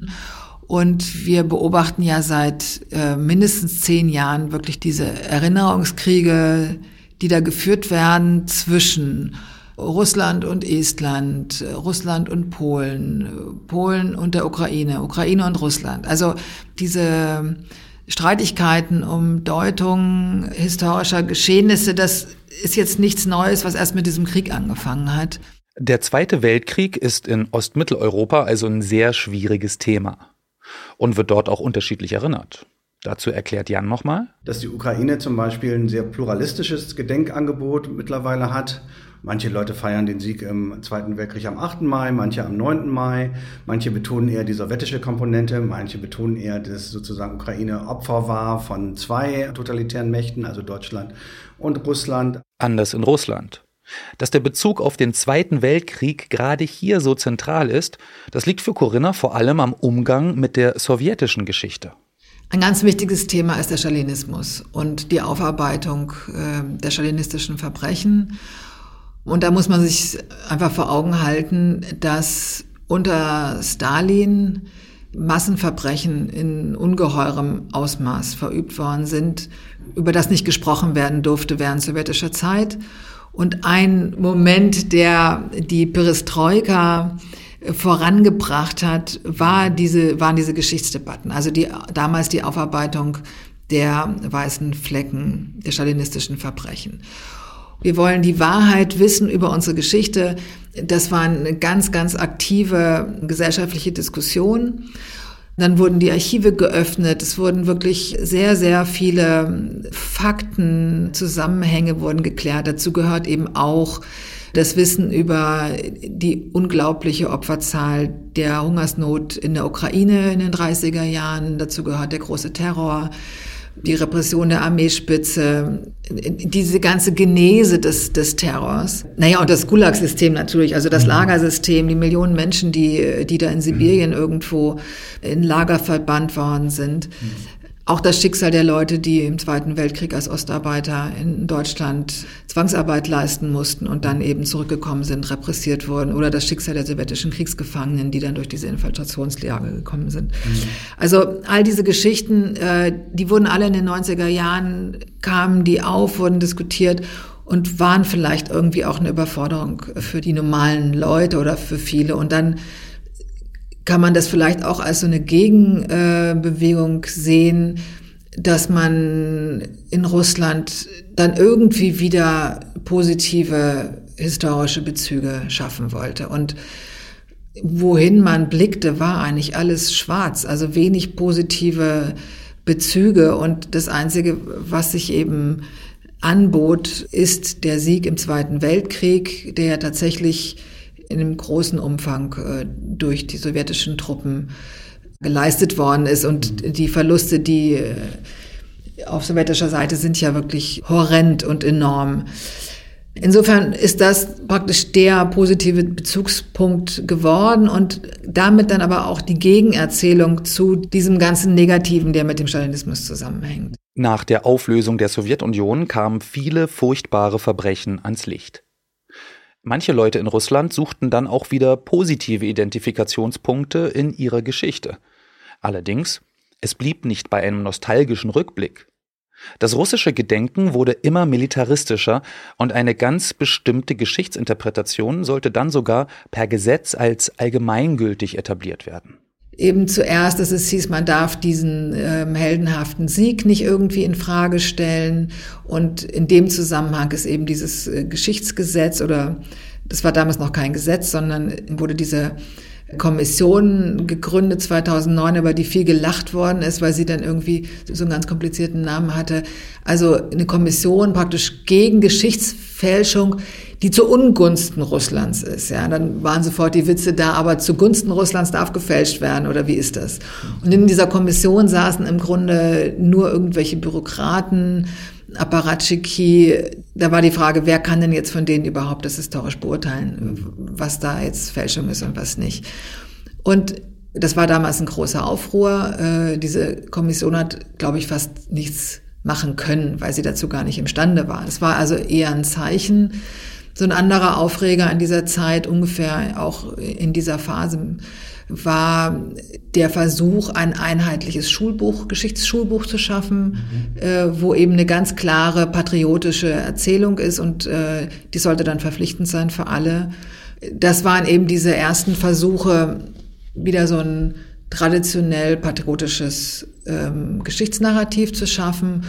Und wir beobachten ja seit äh, mindestens zehn Jahren wirklich diese Erinnerungskriege, die da geführt werden zwischen Russland und Estland, Russland und Polen, Polen und der Ukraine, Ukraine und Russland. Also diese Streitigkeiten um Deutung historischer Geschehnisse, das ist jetzt nichts Neues, was erst mit diesem Krieg angefangen hat. Der Zweite Weltkrieg ist in Ostmitteleuropa also ein sehr schwieriges Thema und wird dort auch unterschiedlich erinnert. Dazu erklärt Jan nochmal. Dass die Ukraine zum Beispiel ein sehr pluralistisches Gedenkangebot mittlerweile hat. Manche Leute feiern den Sieg im Zweiten Weltkrieg am 8. Mai, manche am 9. Mai. Manche betonen eher die sowjetische Komponente, manche betonen eher, dass sozusagen Ukraine Opfer war von zwei totalitären Mächten, also Deutschland und Russland. Anders in Russland. Dass der Bezug auf den Zweiten Weltkrieg gerade hier so zentral ist, das liegt für Corinna vor allem am Umgang mit der sowjetischen Geschichte. Ein ganz wichtiges Thema ist der Stalinismus und die Aufarbeitung äh, der stalinistischen Verbrechen. Und da muss man sich einfach vor Augen halten, dass unter Stalin Massenverbrechen in ungeheurem Ausmaß verübt worden sind, über das nicht gesprochen werden durfte während sowjetischer Zeit. Und ein Moment, der die Perestroika vorangebracht hat, war diese, waren diese Geschichtsdebatten. Also die, damals die Aufarbeitung der weißen Flecken der stalinistischen Verbrechen. Wir wollen die Wahrheit wissen über unsere Geschichte. Das war eine ganz, ganz aktive gesellschaftliche Diskussion. Dann wurden die Archive geöffnet. Es wurden wirklich sehr, sehr viele Fakten, Zusammenhänge wurden geklärt. Dazu gehört eben auch das Wissen über die unglaubliche Opferzahl der Hungersnot in der Ukraine in den 30er Jahren. Dazu gehört der große Terror die Repression der Armeespitze, diese ganze Genese des, des Terrors. Naja, und das Gulag-System natürlich, also das mhm. Lagersystem, die Millionen Menschen, die, die da in Sibirien mhm. irgendwo in Lager verbannt worden sind. Auch das Schicksal der Leute, die im Zweiten Weltkrieg als Ostarbeiter in Deutschland Zwangsarbeit leisten mussten und dann eben zurückgekommen sind, repressiert wurden, oder das Schicksal der sowjetischen Kriegsgefangenen, die dann durch diese Infiltrationslager gekommen sind. Mhm. Also all diese Geschichten, äh, die wurden alle in den 90er Jahren, kamen die auf, wurden diskutiert und waren vielleicht irgendwie auch eine Überforderung für die normalen Leute oder für viele. Und dann kann man das vielleicht auch als so eine Gegenbewegung sehen, dass man in Russland dann irgendwie wieder positive historische Bezüge schaffen wollte. Und wohin man blickte, war eigentlich alles schwarz, also wenig positive Bezüge. Und das Einzige, was sich eben anbot, ist der Sieg im Zweiten Weltkrieg, der tatsächlich in einem großen Umfang äh, durch die sowjetischen Truppen geleistet worden ist. Und die Verluste, die äh, auf sowjetischer Seite sind ja wirklich horrend und enorm. Insofern ist das praktisch der positive Bezugspunkt geworden und damit dann aber auch die Gegenerzählung zu diesem ganzen Negativen, der mit dem Stalinismus zusammenhängt. Nach der Auflösung der Sowjetunion kamen viele furchtbare Verbrechen ans Licht. Manche Leute in Russland suchten dann auch wieder positive Identifikationspunkte in ihrer Geschichte. Allerdings, es blieb nicht bei einem nostalgischen Rückblick. Das russische Gedenken wurde immer militaristischer und eine ganz bestimmte Geschichtsinterpretation sollte dann sogar per Gesetz als allgemeingültig etabliert werden eben zuerst, dass es hieß, man darf diesen ähm, heldenhaften Sieg nicht irgendwie in Frage stellen. Und in dem Zusammenhang ist eben dieses äh, Geschichtsgesetz oder das war damals noch kein Gesetz, sondern wurde diese Kommission gegründet 2009, über die viel gelacht worden ist, weil sie dann irgendwie so einen ganz komplizierten Namen hatte. Also eine Kommission praktisch gegen Geschichtsfälschung, die zu Ungunsten Russlands ist. Ja, dann waren sofort die Witze da, aber zugunsten Russlands darf gefälscht werden oder wie ist das? Und in dieser Kommission saßen im Grunde nur irgendwelche Bürokraten, Apparatschiki, da war die Frage, wer kann denn jetzt von denen überhaupt das historisch beurteilen, was da jetzt Fälschung ist und was nicht. Und das war damals ein großer Aufruhr. Äh, diese Kommission hat, glaube ich, fast nichts machen können, weil sie dazu gar nicht imstande war. Es war also eher ein Zeichen. So ein anderer Aufreger in dieser Zeit, ungefähr auch in dieser Phase, war der Versuch, ein einheitliches Schulbuch, Geschichtsschulbuch zu schaffen, mhm. äh, wo eben eine ganz klare patriotische Erzählung ist und äh, die sollte dann verpflichtend sein für alle. Das waren eben diese ersten Versuche, wieder so ein traditionell patriotisches ähm, Geschichtsnarrativ zu schaffen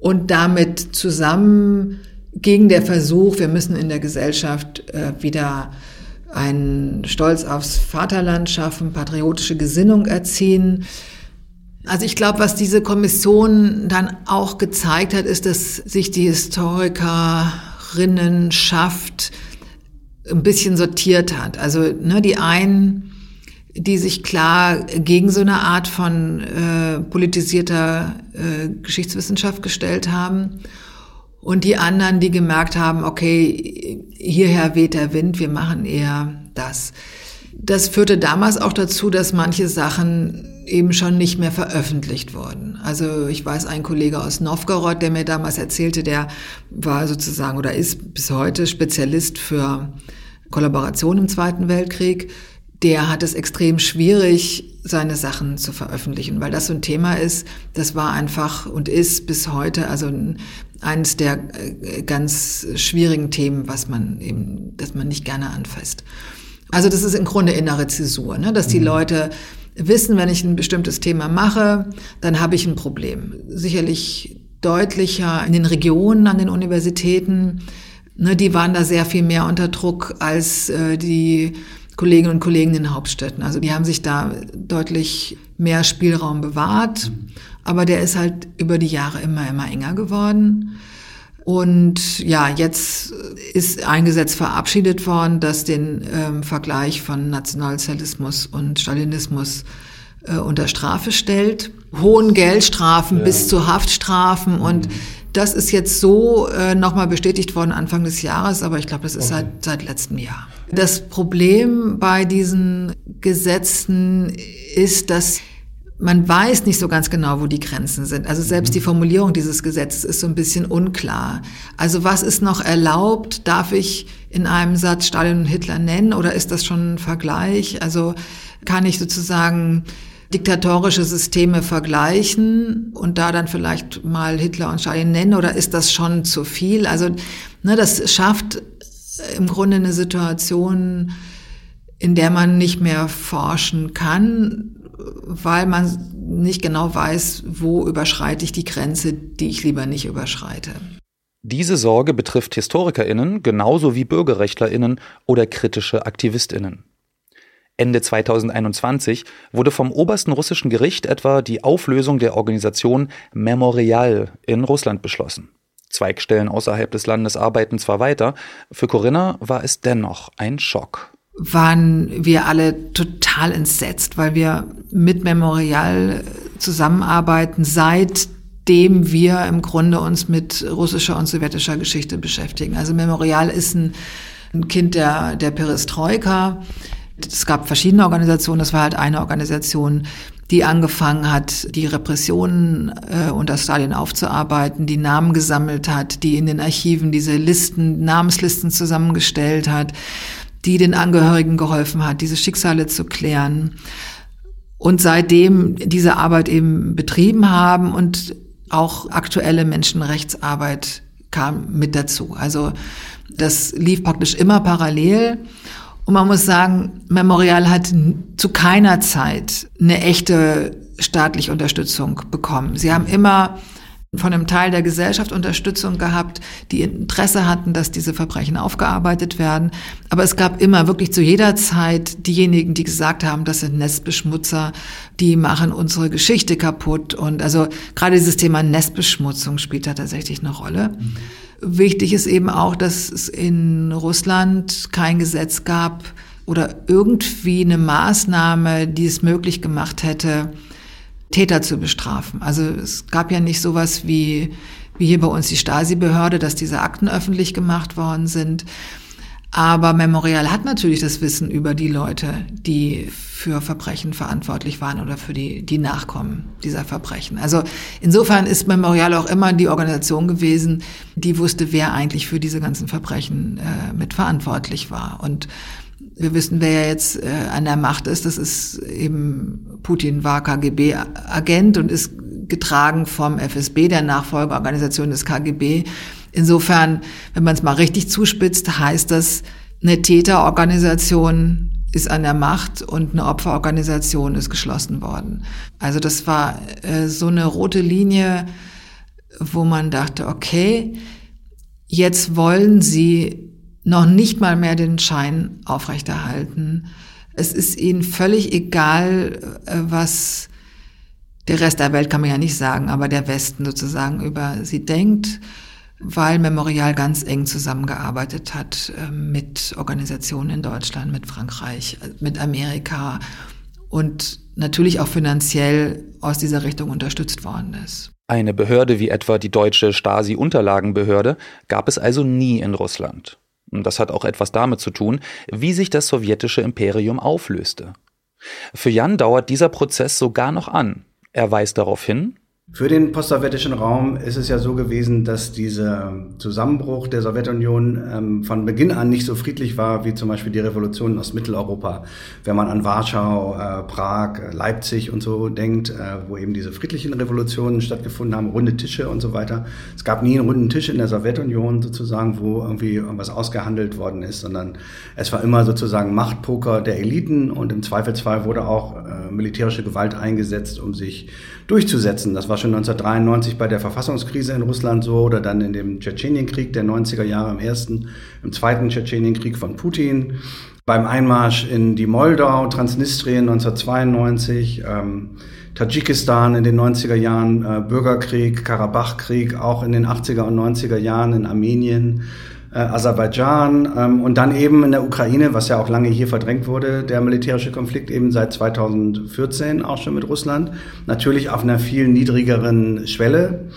und damit zusammen gegen der Versuch, wir müssen in der Gesellschaft äh, wieder einen Stolz aufs Vaterland schaffen, patriotische Gesinnung erziehen. Also ich glaube, was diese Kommission dann auch gezeigt hat, ist, dass sich die Historikerinnenschaft ein bisschen sortiert hat. Also ne, die einen, die sich klar gegen so eine Art von äh, politisierter äh, Geschichtswissenschaft gestellt haben und die anderen, die gemerkt haben, okay, hierher weht der Wind, wir machen eher das. Das führte damals auch dazu, dass manche Sachen eben schon nicht mehr veröffentlicht wurden. Also ich weiß, ein Kollege aus Novgorod, der mir damals erzählte, der war sozusagen oder ist bis heute Spezialist für Kollaboration im Zweiten Weltkrieg der hat es extrem schwierig, seine Sachen zu veröffentlichen, weil das so ein Thema ist, das war einfach und ist bis heute also eines der äh, ganz schwierigen Themen, was man eben, dass man nicht gerne anfasst. Also das ist im Grunde innere Zäsur, ne? dass die mhm. Leute wissen, wenn ich ein bestimmtes Thema mache, dann habe ich ein Problem. Sicherlich deutlicher in den Regionen, an den Universitäten, ne, die waren da sehr viel mehr unter Druck als äh, die Kolleginnen und Kollegen in den Hauptstädten. Also die haben sich da deutlich mehr Spielraum bewahrt, aber der ist halt über die Jahre immer, immer enger geworden. Und ja, jetzt ist ein Gesetz verabschiedet worden, das den ähm, Vergleich von Nationalsozialismus und Stalinismus äh, unter Strafe stellt. Hohen Geldstrafen ja. bis zu Haftstrafen und mhm. das ist jetzt so äh, nochmal bestätigt worden Anfang des Jahres, aber ich glaube, das ist okay. seit, seit letztem Jahr. Das Problem bei diesen Gesetzen ist, dass man weiß nicht so ganz genau, wo die Grenzen sind. Also selbst die mhm. Formulierung dieses Gesetzes ist so ein bisschen unklar. Also was ist noch erlaubt? Darf ich in einem Satz Stalin und Hitler nennen oder ist das schon ein Vergleich? Also kann ich sozusagen diktatorische Systeme vergleichen und da dann vielleicht mal Hitler und Stalin nennen oder ist das schon zu viel? Also ne, das schafft im Grunde eine Situation, in der man nicht mehr forschen kann, weil man nicht genau weiß, wo überschreite ich die Grenze, die ich lieber nicht überschreite. Diese Sorge betrifft Historikerinnen genauso wie Bürgerrechtlerinnen oder kritische Aktivistinnen. Ende 2021 wurde vom obersten russischen Gericht etwa die Auflösung der Organisation Memorial in Russland beschlossen. Zweigstellen außerhalb des Landes arbeiten zwar weiter, für Corinna war es dennoch ein Schock waren wir alle total entsetzt, weil wir mit Memorial zusammenarbeiten, seitdem wir im Grunde uns mit russischer und sowjetischer Geschichte beschäftigen. Also Memorial ist ein, ein Kind der, der Perestroika. Es gab verschiedene Organisationen, das war halt eine Organisation, die angefangen hat, die Repressionen äh, unter Stalin aufzuarbeiten, die Namen gesammelt hat, die in den Archiven diese Listen, Namenslisten zusammengestellt hat die den Angehörigen geholfen hat, diese Schicksale zu klären. Und seitdem diese Arbeit eben betrieben haben und auch aktuelle Menschenrechtsarbeit kam mit dazu. Also das lief praktisch immer parallel. Und man muss sagen, Memorial hat zu keiner Zeit eine echte staatliche Unterstützung bekommen. Sie haben immer von einem Teil der Gesellschaft Unterstützung gehabt, die Interesse hatten, dass diese Verbrechen aufgearbeitet werden. Aber es gab immer wirklich zu jeder Zeit diejenigen, die gesagt haben, das sind Nestbeschmutzer, die machen unsere Geschichte kaputt. Und also gerade dieses Thema Nestbeschmutzung spielt da tatsächlich eine Rolle. Mhm. Wichtig ist eben auch, dass es in Russland kein Gesetz gab oder irgendwie eine Maßnahme, die es möglich gemacht hätte, Täter zu bestrafen. Also es gab ja nicht sowas wie, wie hier bei uns die Stasi-Behörde, dass diese Akten öffentlich gemacht worden sind. Aber Memorial hat natürlich das Wissen über die Leute, die für Verbrechen verantwortlich waren oder für die, die Nachkommen dieser Verbrechen. Also insofern ist Memorial auch immer die Organisation gewesen, die wusste, wer eigentlich für diese ganzen Verbrechen äh, mit verantwortlich war. Und wir wissen, wer jetzt äh, an der Macht ist. Das ist eben Putin war KGB-Agent und ist getragen vom FSB, der Nachfolgeorganisation des KGB. Insofern, wenn man es mal richtig zuspitzt, heißt das, eine Täterorganisation ist an der Macht und eine Opferorganisation ist geschlossen worden. Also das war äh, so eine rote Linie, wo man dachte, okay, jetzt wollen sie noch nicht mal mehr den Schein aufrechterhalten. Es ist ihnen völlig egal, äh, was der Rest der Welt kann man ja nicht sagen, aber der Westen sozusagen über sie denkt, weil Memorial ganz eng zusammengearbeitet hat äh, mit Organisationen in Deutschland, mit Frankreich, äh, mit Amerika und natürlich auch finanziell aus dieser Richtung unterstützt worden ist. Eine Behörde wie etwa die deutsche Stasi-Unterlagenbehörde gab es also nie in Russland. Das hat auch etwas damit zu tun, wie sich das sowjetische Imperium auflöste. Für Jan dauert dieser Prozess sogar noch an. Er weist darauf hin, Für den postsowjetischen Raum ist es ja so gewesen, dass dieser Zusammenbruch der Sowjetunion ähm, von Beginn an nicht so friedlich war wie zum Beispiel die Revolution aus Mitteleuropa. Wenn man an Warschau, äh, Prag, Leipzig und so denkt, äh, wo eben diese friedlichen Revolutionen stattgefunden haben, runde Tische und so weiter. Es gab nie einen runden Tisch in der Sowjetunion sozusagen, wo irgendwie irgendwas ausgehandelt worden ist, sondern es war immer sozusagen Machtpoker der Eliten und im Zweifelsfall wurde auch äh, militärische Gewalt eingesetzt, um sich durchzusetzen. Das war schon 1993 bei der Verfassungskrise in Russland so oder dann in dem Tschetschenienkrieg der 90er Jahre im ersten, im zweiten Tschetschenienkrieg von Putin, beim Einmarsch in die Moldau, Transnistrien 1992, ähm, Tadschikistan in den 90er Jahren, äh, Bürgerkrieg, Karabachkrieg, auch in den 80er und 90er Jahren in Armenien, äh, Aserbaidschan ähm, und dann eben in der Ukraine, was ja auch lange hier verdrängt wurde, der militärische Konflikt eben seit 2014 auch schon mit Russland. Natürlich auf einer viel niedrigeren Schwelle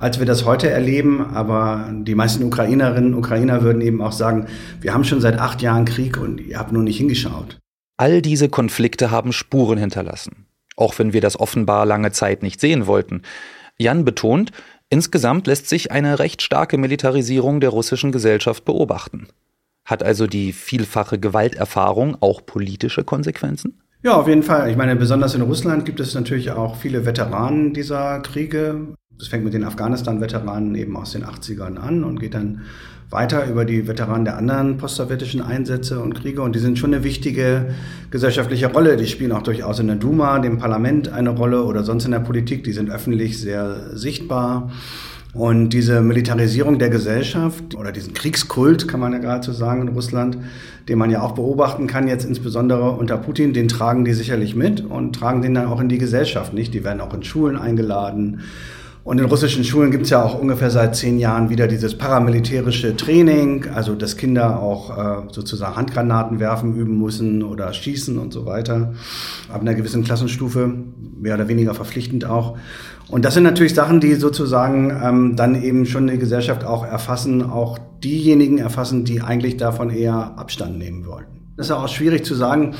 als wir das heute erleben. Aber die meisten Ukrainerinnen und Ukrainer würden eben auch sagen, wir haben schon seit acht Jahren Krieg und ihr habt nur nicht hingeschaut. All diese Konflikte haben Spuren hinterlassen, auch wenn wir das offenbar lange Zeit nicht sehen wollten. Jan betont, Insgesamt lässt sich eine recht starke Militarisierung der russischen Gesellschaft beobachten. Hat also die vielfache Gewalterfahrung auch politische Konsequenzen? Ja, auf jeden Fall. Ich meine, besonders in Russland gibt es natürlich auch viele Veteranen dieser Kriege. Das fängt mit den Afghanistan-Veteranen eben aus den 80ern an und geht dann weiter über die Veteranen der anderen postsowjetischen Einsätze und Kriege. Und die sind schon eine wichtige gesellschaftliche Rolle. Die spielen auch durchaus in der Duma, dem Parlament eine Rolle oder sonst in der Politik. Die sind öffentlich sehr sichtbar. Und diese Militarisierung der Gesellschaft oder diesen Kriegskult, kann man ja geradezu sagen, in Russland, den man ja auch beobachten kann, jetzt insbesondere unter Putin, den tragen die sicherlich mit und tragen den dann auch in die Gesellschaft, nicht? Die werden auch in Schulen eingeladen und in russischen Schulen gibt es ja auch ungefähr seit zehn Jahren wieder dieses paramilitärische Training, also dass Kinder auch äh, sozusagen Handgranaten werfen üben müssen oder schießen und so weiter. Ab einer gewissen Klassenstufe, mehr oder weniger verpflichtend auch. Und das sind natürlich Sachen, die sozusagen ähm, dann eben schon die Gesellschaft auch erfassen, auch diejenigen erfassen, die eigentlich davon eher Abstand nehmen wollten. Das ist auch schwierig zu sagen,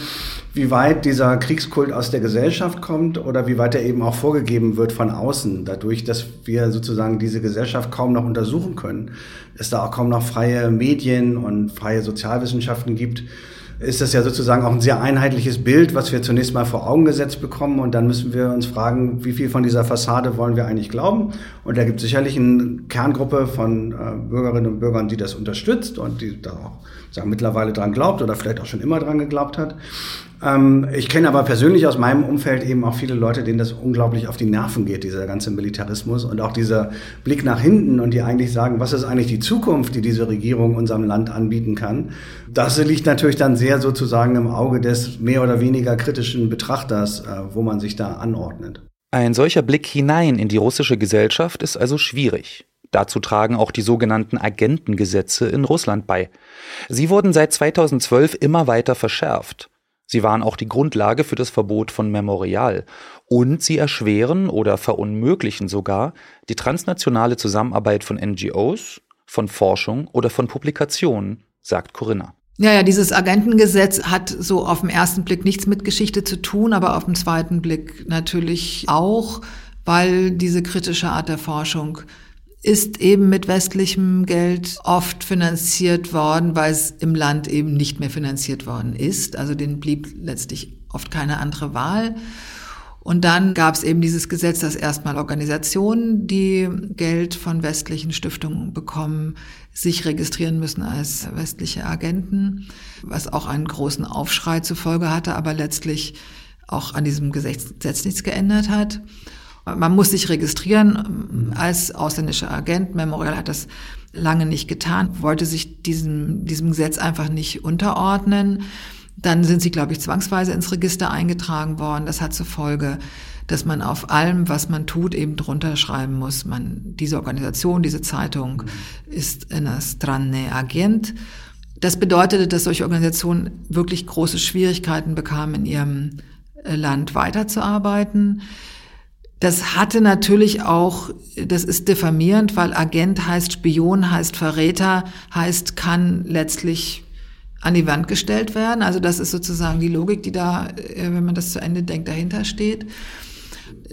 wie weit dieser Kriegskult aus der Gesellschaft kommt oder wie weit er eben auch vorgegeben wird von außen, dadurch, dass wir sozusagen diese Gesellschaft kaum noch untersuchen können, es da auch kaum noch freie Medien und freie Sozialwissenschaften gibt, ist das ja sozusagen auch ein sehr einheitliches Bild, was wir zunächst mal vor Augen gesetzt bekommen. Und dann müssen wir uns fragen, wie viel von dieser Fassade wollen wir eigentlich glauben? Und da gibt es sicherlich eine Kerngruppe von äh, Bürgerinnen und Bürgern, die das unterstützt und die da auch sagen, mittlerweile dran glaubt oder vielleicht auch schon immer dran geglaubt hat. Ähm, ich kenne aber persönlich aus meinem Umfeld eben auch viele Leute, denen das unglaublich auf die Nerven geht, dieser ganze Militarismus und auch dieser Blick nach hinten und die eigentlich sagen, was ist eigentlich die Zukunft, die diese Regierung unserem Land anbieten kann. Das liegt natürlich dann sehr sozusagen im Auge des mehr oder weniger kritischen Betrachters, äh, wo man sich da anordnet. Ein solcher Blick hinein in die russische Gesellschaft ist also schwierig. Dazu tragen auch die sogenannten Agentengesetze in Russland bei. Sie wurden seit 2012 immer weiter verschärft. Sie waren auch die Grundlage für das Verbot von Memorial. Und sie erschweren oder verunmöglichen sogar die transnationale Zusammenarbeit von NGOs, von Forschung oder von Publikationen, sagt Corinna. Ja, ja, dieses Agentengesetz hat so auf den ersten Blick nichts mit Geschichte zu tun, aber auf den zweiten Blick natürlich auch, weil diese kritische Art der Forschung ist eben mit westlichem Geld oft finanziert worden, weil es im Land eben nicht mehr finanziert worden ist. Also denen blieb letztlich oft keine andere Wahl. Und dann gab es eben dieses Gesetz, dass erstmal Organisationen, die Geld von westlichen Stiftungen bekommen, sich registrieren müssen als westliche Agenten, was auch einen großen Aufschrei zur Folge hatte, aber letztlich auch an diesem Gesetz nichts geändert hat. Man muss sich registrieren als ausländischer Agent. Memorial hat das lange nicht getan, wollte sich diesem, diesem Gesetz einfach nicht unterordnen. Dann sind sie, glaube ich, zwangsweise ins Register eingetragen worden. Das hat zur Folge, dass man auf allem, was man tut, eben drunter schreiben muss. Man, diese Organisation, diese Zeitung ist in der Stranne Agent. Das bedeutete, dass solche Organisationen wirklich große Schwierigkeiten bekamen, in ihrem Land weiterzuarbeiten. Das hatte natürlich auch, das ist diffamierend, weil Agent heißt Spion, heißt Verräter, heißt kann letztlich an die Wand gestellt werden. Also das ist sozusagen die Logik, die da, äh, wenn man das zu Ende denkt, dahinter steht.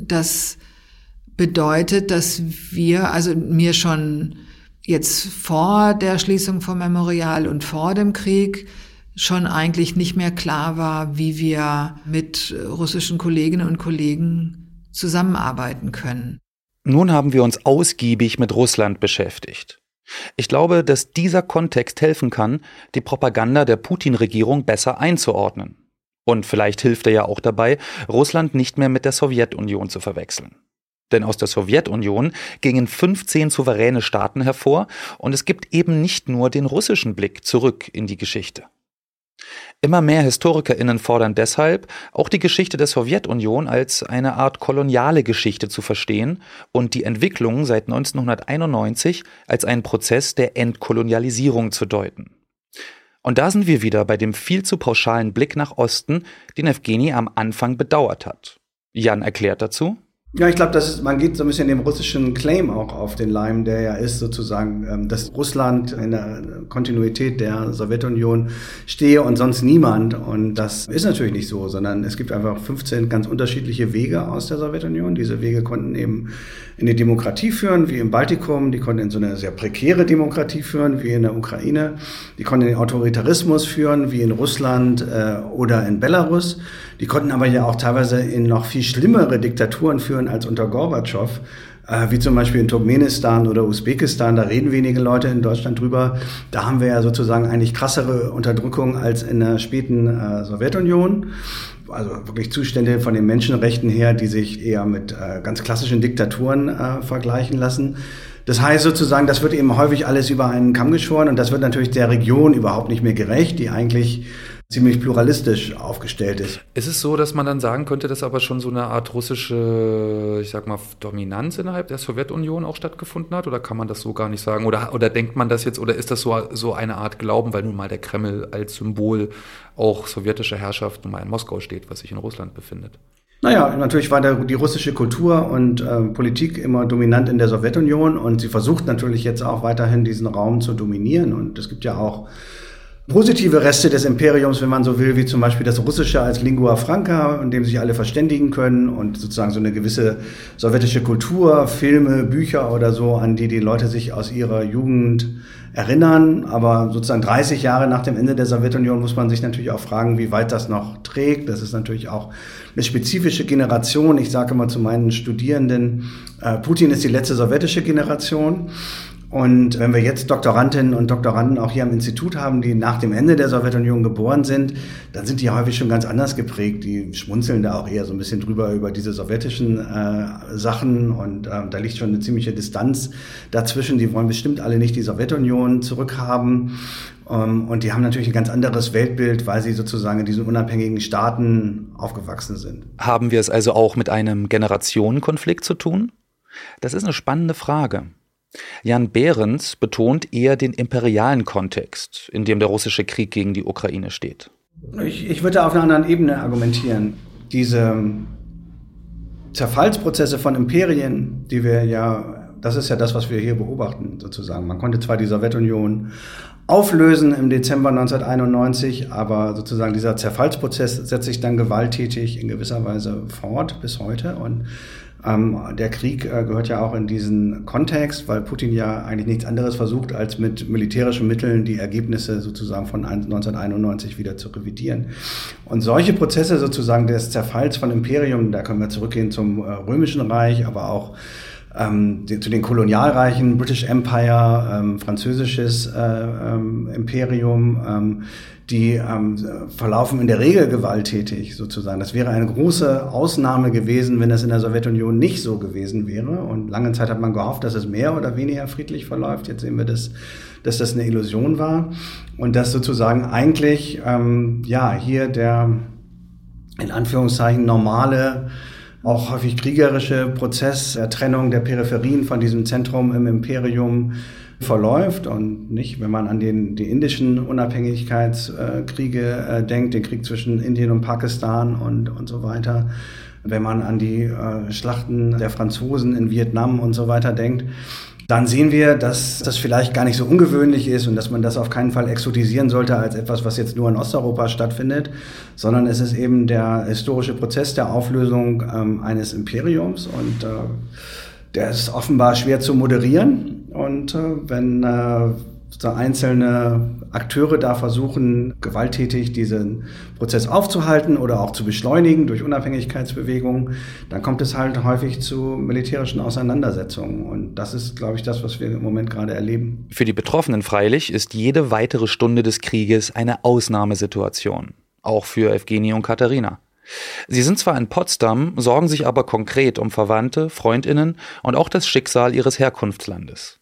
Das bedeutet, dass wir, also mir schon jetzt vor der Schließung vom Memorial und vor dem Krieg schon eigentlich nicht mehr klar war, wie wir mit russischen Kolleginnen und Kollegen zusammenarbeiten können. Nun haben wir uns ausgiebig mit Russland beschäftigt. Ich glaube, dass dieser Kontext helfen kann, die Propaganda der Putin-Regierung besser einzuordnen. Und vielleicht hilft er ja auch dabei, Russland nicht mehr mit der Sowjetunion zu verwechseln. Denn aus der Sowjetunion gingen 15 souveräne Staaten hervor und es gibt eben nicht nur den russischen Blick zurück in die Geschichte. Immer mehr HistorikerInnen fordern deshalb, auch die Geschichte der Sowjetunion als eine Art koloniale Geschichte zu verstehen und die Entwicklung seit 1991 als einen Prozess der Entkolonialisierung zu deuten. Und da sind wir wieder bei dem viel zu pauschalen Blick nach Osten, den Evgeny am Anfang bedauert hat. Jan erklärt dazu. Ja, ich glaube, man geht so ein bisschen dem russischen Claim auch auf den Leim, der ja ist sozusagen, ähm, dass Russland in der Kontinuität der Sowjetunion stehe und sonst niemand. Und das ist natürlich nicht so, sondern es gibt einfach 15 ganz unterschiedliche Wege aus der Sowjetunion. Diese Wege konnten eben in die Demokratie führen, wie im Baltikum. Die konnten in so eine sehr prekäre Demokratie führen, wie in der Ukraine. Die konnten in den Autoritarismus führen, wie in Russland äh, oder in Belarus. Die konnten aber ja auch teilweise in noch viel schlimmere Diktaturen führen als unter Gorbatschow, äh, wie zum Beispiel in Turkmenistan oder Usbekistan. Da reden wenige Leute in Deutschland drüber. Da haben wir ja sozusagen eigentlich krassere Unterdrückung als in der späten äh, Sowjetunion also wirklich Zustände von den Menschenrechten her, die sich eher mit äh, ganz klassischen Diktaturen äh, vergleichen lassen. Das heißt sozusagen, das wird eben häufig alles über einen Kamm geschoren und das wird natürlich der Region überhaupt nicht mehr gerecht, die eigentlich ziemlich pluralistisch aufgestellt ist. Ist es so, dass man dann sagen könnte, dass aber schon so eine Art russische, ich sag mal, Dominanz innerhalb der Sowjetunion auch stattgefunden hat? Oder kann man das so gar nicht sagen? Oder, oder denkt man das jetzt, oder ist das so, so eine Art Glauben, weil nun mal der Kreml als Symbol auch sowjetischer Herrschaft nun mal in Moskau steht, was sich in Russland befindet? Naja, natürlich war der, die russische Kultur und äh, Politik immer dominant in der Sowjetunion und sie versucht natürlich jetzt auch weiterhin diesen Raum zu dominieren. Und es gibt ja auch positive Reste des Imperiums, wenn man so will, wie zum Beispiel das Russische als Lingua Franca, in dem sich alle verständigen können und sozusagen so eine gewisse sowjetische Kultur, Filme, Bücher oder so, an die die Leute sich aus ihrer Jugend erinnern. Aber sozusagen 30 Jahre nach dem Ende der Sowjetunion muss man sich natürlich auch fragen, wie weit das noch trägt. Das ist natürlich auch eine spezifische Generation. Ich sage immer zu meinen Studierenden, äh, Putin ist die letzte sowjetische Generation. Und wenn wir jetzt Doktorandinnen und Doktoranden auch hier am Institut haben, die nach dem Ende der Sowjetunion geboren sind, dann sind die häufig schon ganz anders geprägt. Die schmunzeln da auch eher so ein bisschen drüber über diese sowjetischen äh, Sachen und äh, da liegt schon eine ziemliche Distanz dazwischen. Die wollen bestimmt alle nicht die Sowjetunion zurückhaben. Ähm, und die haben natürlich ein ganz anderes Weltbild, weil sie sozusagen in diesen unabhängigen Staaten aufgewachsen sind. Haben wir es also auch mit einem Generationenkonflikt zu tun? Das ist eine spannende Frage. Jan Behrens betont eher den imperialen Kontext, in dem der russische Krieg gegen die Ukraine steht. Ich, ich würde auf einer anderen Ebene argumentieren. Diese Zerfallsprozesse von Imperien, die wir ja, das ist ja das, was wir hier beobachten, sozusagen. Man konnte zwar die Sowjetunion auflösen im Dezember 1991, aber sozusagen dieser Zerfallsprozess setzt sich dann gewalttätig in gewisser Weise fort bis heute und ähm, der Krieg äh, gehört ja auch in diesen Kontext, weil Putin ja eigentlich nichts anderes versucht, als mit militärischen Mitteln die Ergebnisse sozusagen von 1991 wieder zu revidieren. Und solche Prozesse sozusagen des Zerfalls von Imperium, da können wir zurückgehen zum äh, Römischen Reich, aber auch ähm, zu den Kolonialreichen, British Empire, ähm, französisches äh, ähm, Imperium, ähm, die ähm, verlaufen in der Regel gewalttätig sozusagen. Das wäre eine große Ausnahme gewesen, wenn das in der Sowjetunion nicht so gewesen wäre. Und lange Zeit hat man gehofft, dass es mehr oder weniger friedlich verläuft. Jetzt sehen wir, dass, dass das eine Illusion war und dass sozusagen eigentlich ähm, ja hier der in Anführungszeichen normale auch häufig kriegerische Prozess der Trennung der Peripherien von diesem Zentrum im Imperium verläuft. Und nicht, wenn man an den, die indischen Unabhängigkeitskriege äh, denkt, den Krieg zwischen Indien und Pakistan und, und so weiter, wenn man an die äh, Schlachten der Franzosen in Vietnam und so weiter denkt, dann sehen wir, dass das vielleicht gar nicht so ungewöhnlich ist und dass man das auf keinen Fall exotisieren sollte als etwas, was jetzt nur in Osteuropa stattfindet, sondern es ist eben der historische Prozess der Auflösung ähm, eines Imperiums und äh, der ist offenbar schwer zu moderieren. Und äh, wenn äh, so einzelne Akteure da versuchen, gewalttätig diesen Prozess aufzuhalten oder auch zu beschleunigen durch Unabhängigkeitsbewegungen, dann kommt es halt häufig zu militärischen Auseinandersetzungen. Und das ist, glaube ich, das, was wir im Moment gerade erleben. Für die Betroffenen freilich ist jede weitere Stunde des Krieges eine Ausnahmesituation. Auch für Evgenie und Katharina. Sie sind zwar in Potsdam, sorgen sich aber konkret um Verwandte, Freundinnen und auch das Schicksal ihres Herkunftslandes.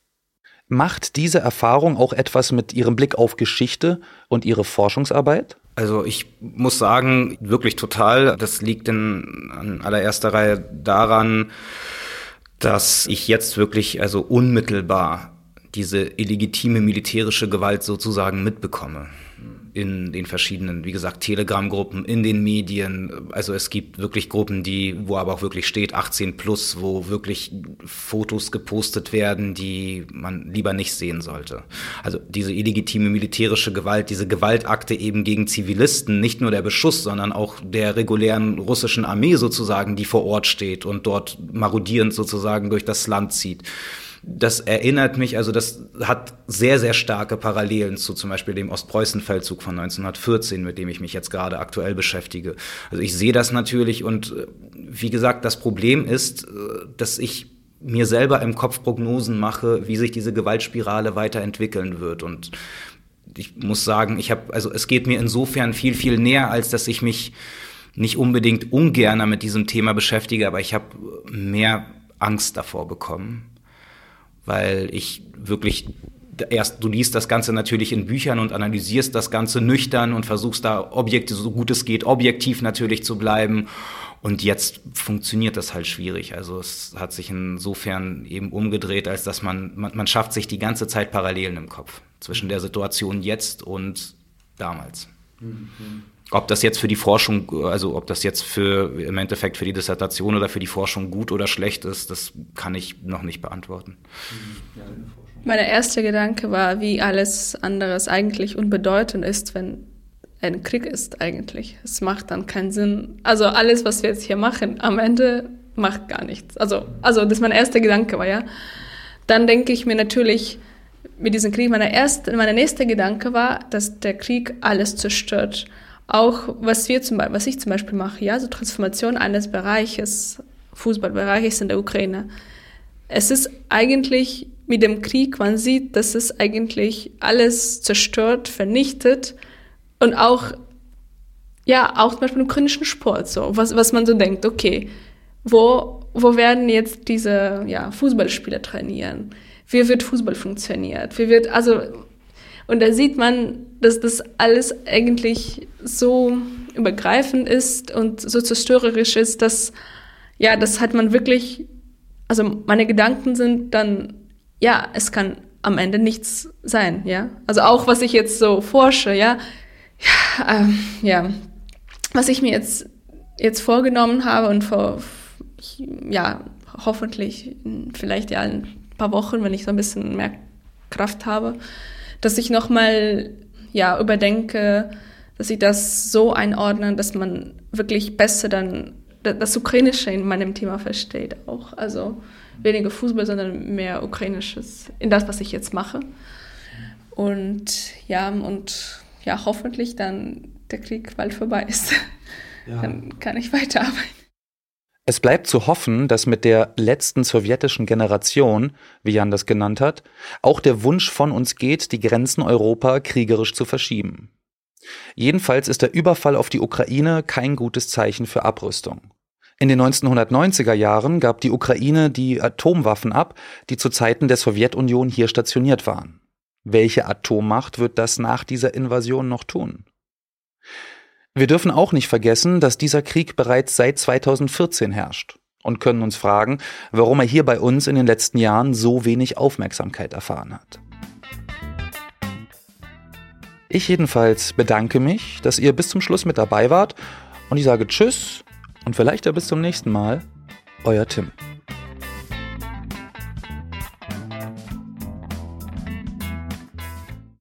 Macht diese Erfahrung auch etwas mit Ihrem Blick auf Geschichte und Ihre Forschungsarbeit? Also ich muss sagen, wirklich total. Das liegt in an allererster Reihe daran, dass ich jetzt wirklich also unmittelbar diese illegitime militärische Gewalt sozusagen mitbekomme in den verschiedenen, wie gesagt, Telegram-Gruppen, in den Medien. Also es gibt wirklich Gruppen, die, wo aber auch wirklich steht 18 plus, wo wirklich Fotos gepostet werden, die man lieber nicht sehen sollte. Also diese illegitime militärische Gewalt, diese Gewaltakte eben gegen Zivilisten, nicht nur der Beschuss, sondern auch der regulären russischen Armee sozusagen, die vor Ort steht und dort marodierend sozusagen durch das Land zieht das erinnert mich, also das hat sehr, sehr starke Parallelen zu zum Beispiel dem Ostpreußen-Feldzug von 1914, mit dem ich mich jetzt gerade aktuell beschäftige. Also ich sehe das natürlich und äh, wie gesagt, das Problem ist, äh, dass ich mir selber im Kopf Prognosen mache, wie sich diese Gewaltspirale weiterentwickeln wird und ich muss sagen, ich habe, also es geht mir insofern viel, viel näher, als dass ich mich nicht unbedingt ungerner mit diesem Thema beschäftige, aber ich habe mehr Angst davor bekommen weil ich wirklich erst du liest das Ganze natürlich in Büchern und analysierst das Ganze nüchtern und versuchst da Objekte so gut es geht objektiv natürlich zu bleiben und jetzt funktioniert das halt schwierig. Also es hat sich insofern eben umgedreht, als dass man, man, man schafft sich die ganze Zeit Parallelen im Kopf zwischen der Situation jetzt und damals. Mhm. Ob das jetzt für die Forschung, also ob das jetzt für im Endeffekt für die Dissertation oder für die Forschung gut oder schlecht ist, das kann ich noch nicht beantworten. Mein erster Gedanke war, wie alles anderes eigentlich unbedeutend ist, wenn ein Krieg ist eigentlich. Es macht dann keinen Sinn. Also alles, was wir jetzt hier machen, am Ende macht gar nichts. Also, also das mein erster Gedanke war, ja. Dann denke ich mir natürlich, mit diesem Krieg, meine erste, mein nächster Gedanke war, dass der Krieg alles zerstört auch was wir zum was ich zum Beispiel mache, ja, so Transformation eines Bereiches, Fußballbereiches in der Ukraine. Es ist eigentlich mit dem Krieg, man sieht, dass es eigentlich alles zerstört, vernichtet und auch, ja, auch zum Beispiel im ukrainischen Sport, so, was, was man so denkt, okay, wo, wo werden jetzt diese, ja, Fußballspieler trainieren? Wie wird Fußball funktioniert? Wie wird, also, und da sieht man, dass das alles eigentlich so übergreifend ist und so zerstörerisch ist, dass, ja, das hat man wirklich, also meine Gedanken sind dann, ja, es kann am Ende nichts sein, ja. Also auch, was ich jetzt so forsche, ja, ja, ähm, ja. was ich mir jetzt, jetzt vorgenommen habe und vor, ja, hoffentlich vielleicht ja ein paar Wochen, wenn ich so ein bisschen mehr Kraft habe, dass ich nochmal ja, überdenke, dass ich das so einordne, dass man wirklich besser dann das Ukrainische in meinem Thema versteht auch. Also weniger Fußball, sondern mehr Ukrainisches in das, was ich jetzt mache. Und ja, und ja, hoffentlich dann der Krieg bald vorbei ist. Ja. Dann kann ich weiterarbeiten. Es bleibt zu hoffen, dass mit der letzten sowjetischen Generation, wie Jan das genannt hat, auch der Wunsch von uns geht, die Grenzen Europa kriegerisch zu verschieben. Jedenfalls ist der Überfall auf die Ukraine kein gutes Zeichen für Abrüstung. In den 1990er Jahren gab die Ukraine die Atomwaffen ab, die zu Zeiten der Sowjetunion hier stationiert waren. Welche Atommacht wird das nach dieser Invasion noch tun? Wir dürfen auch nicht vergessen, dass dieser Krieg bereits seit 2014 herrscht und können uns fragen, warum er hier bei uns in den letzten Jahren so wenig Aufmerksamkeit erfahren hat. Ich jedenfalls bedanke mich, dass ihr bis zum Schluss mit dabei wart und ich sage Tschüss und vielleicht ja bis zum nächsten Mal. Euer Tim.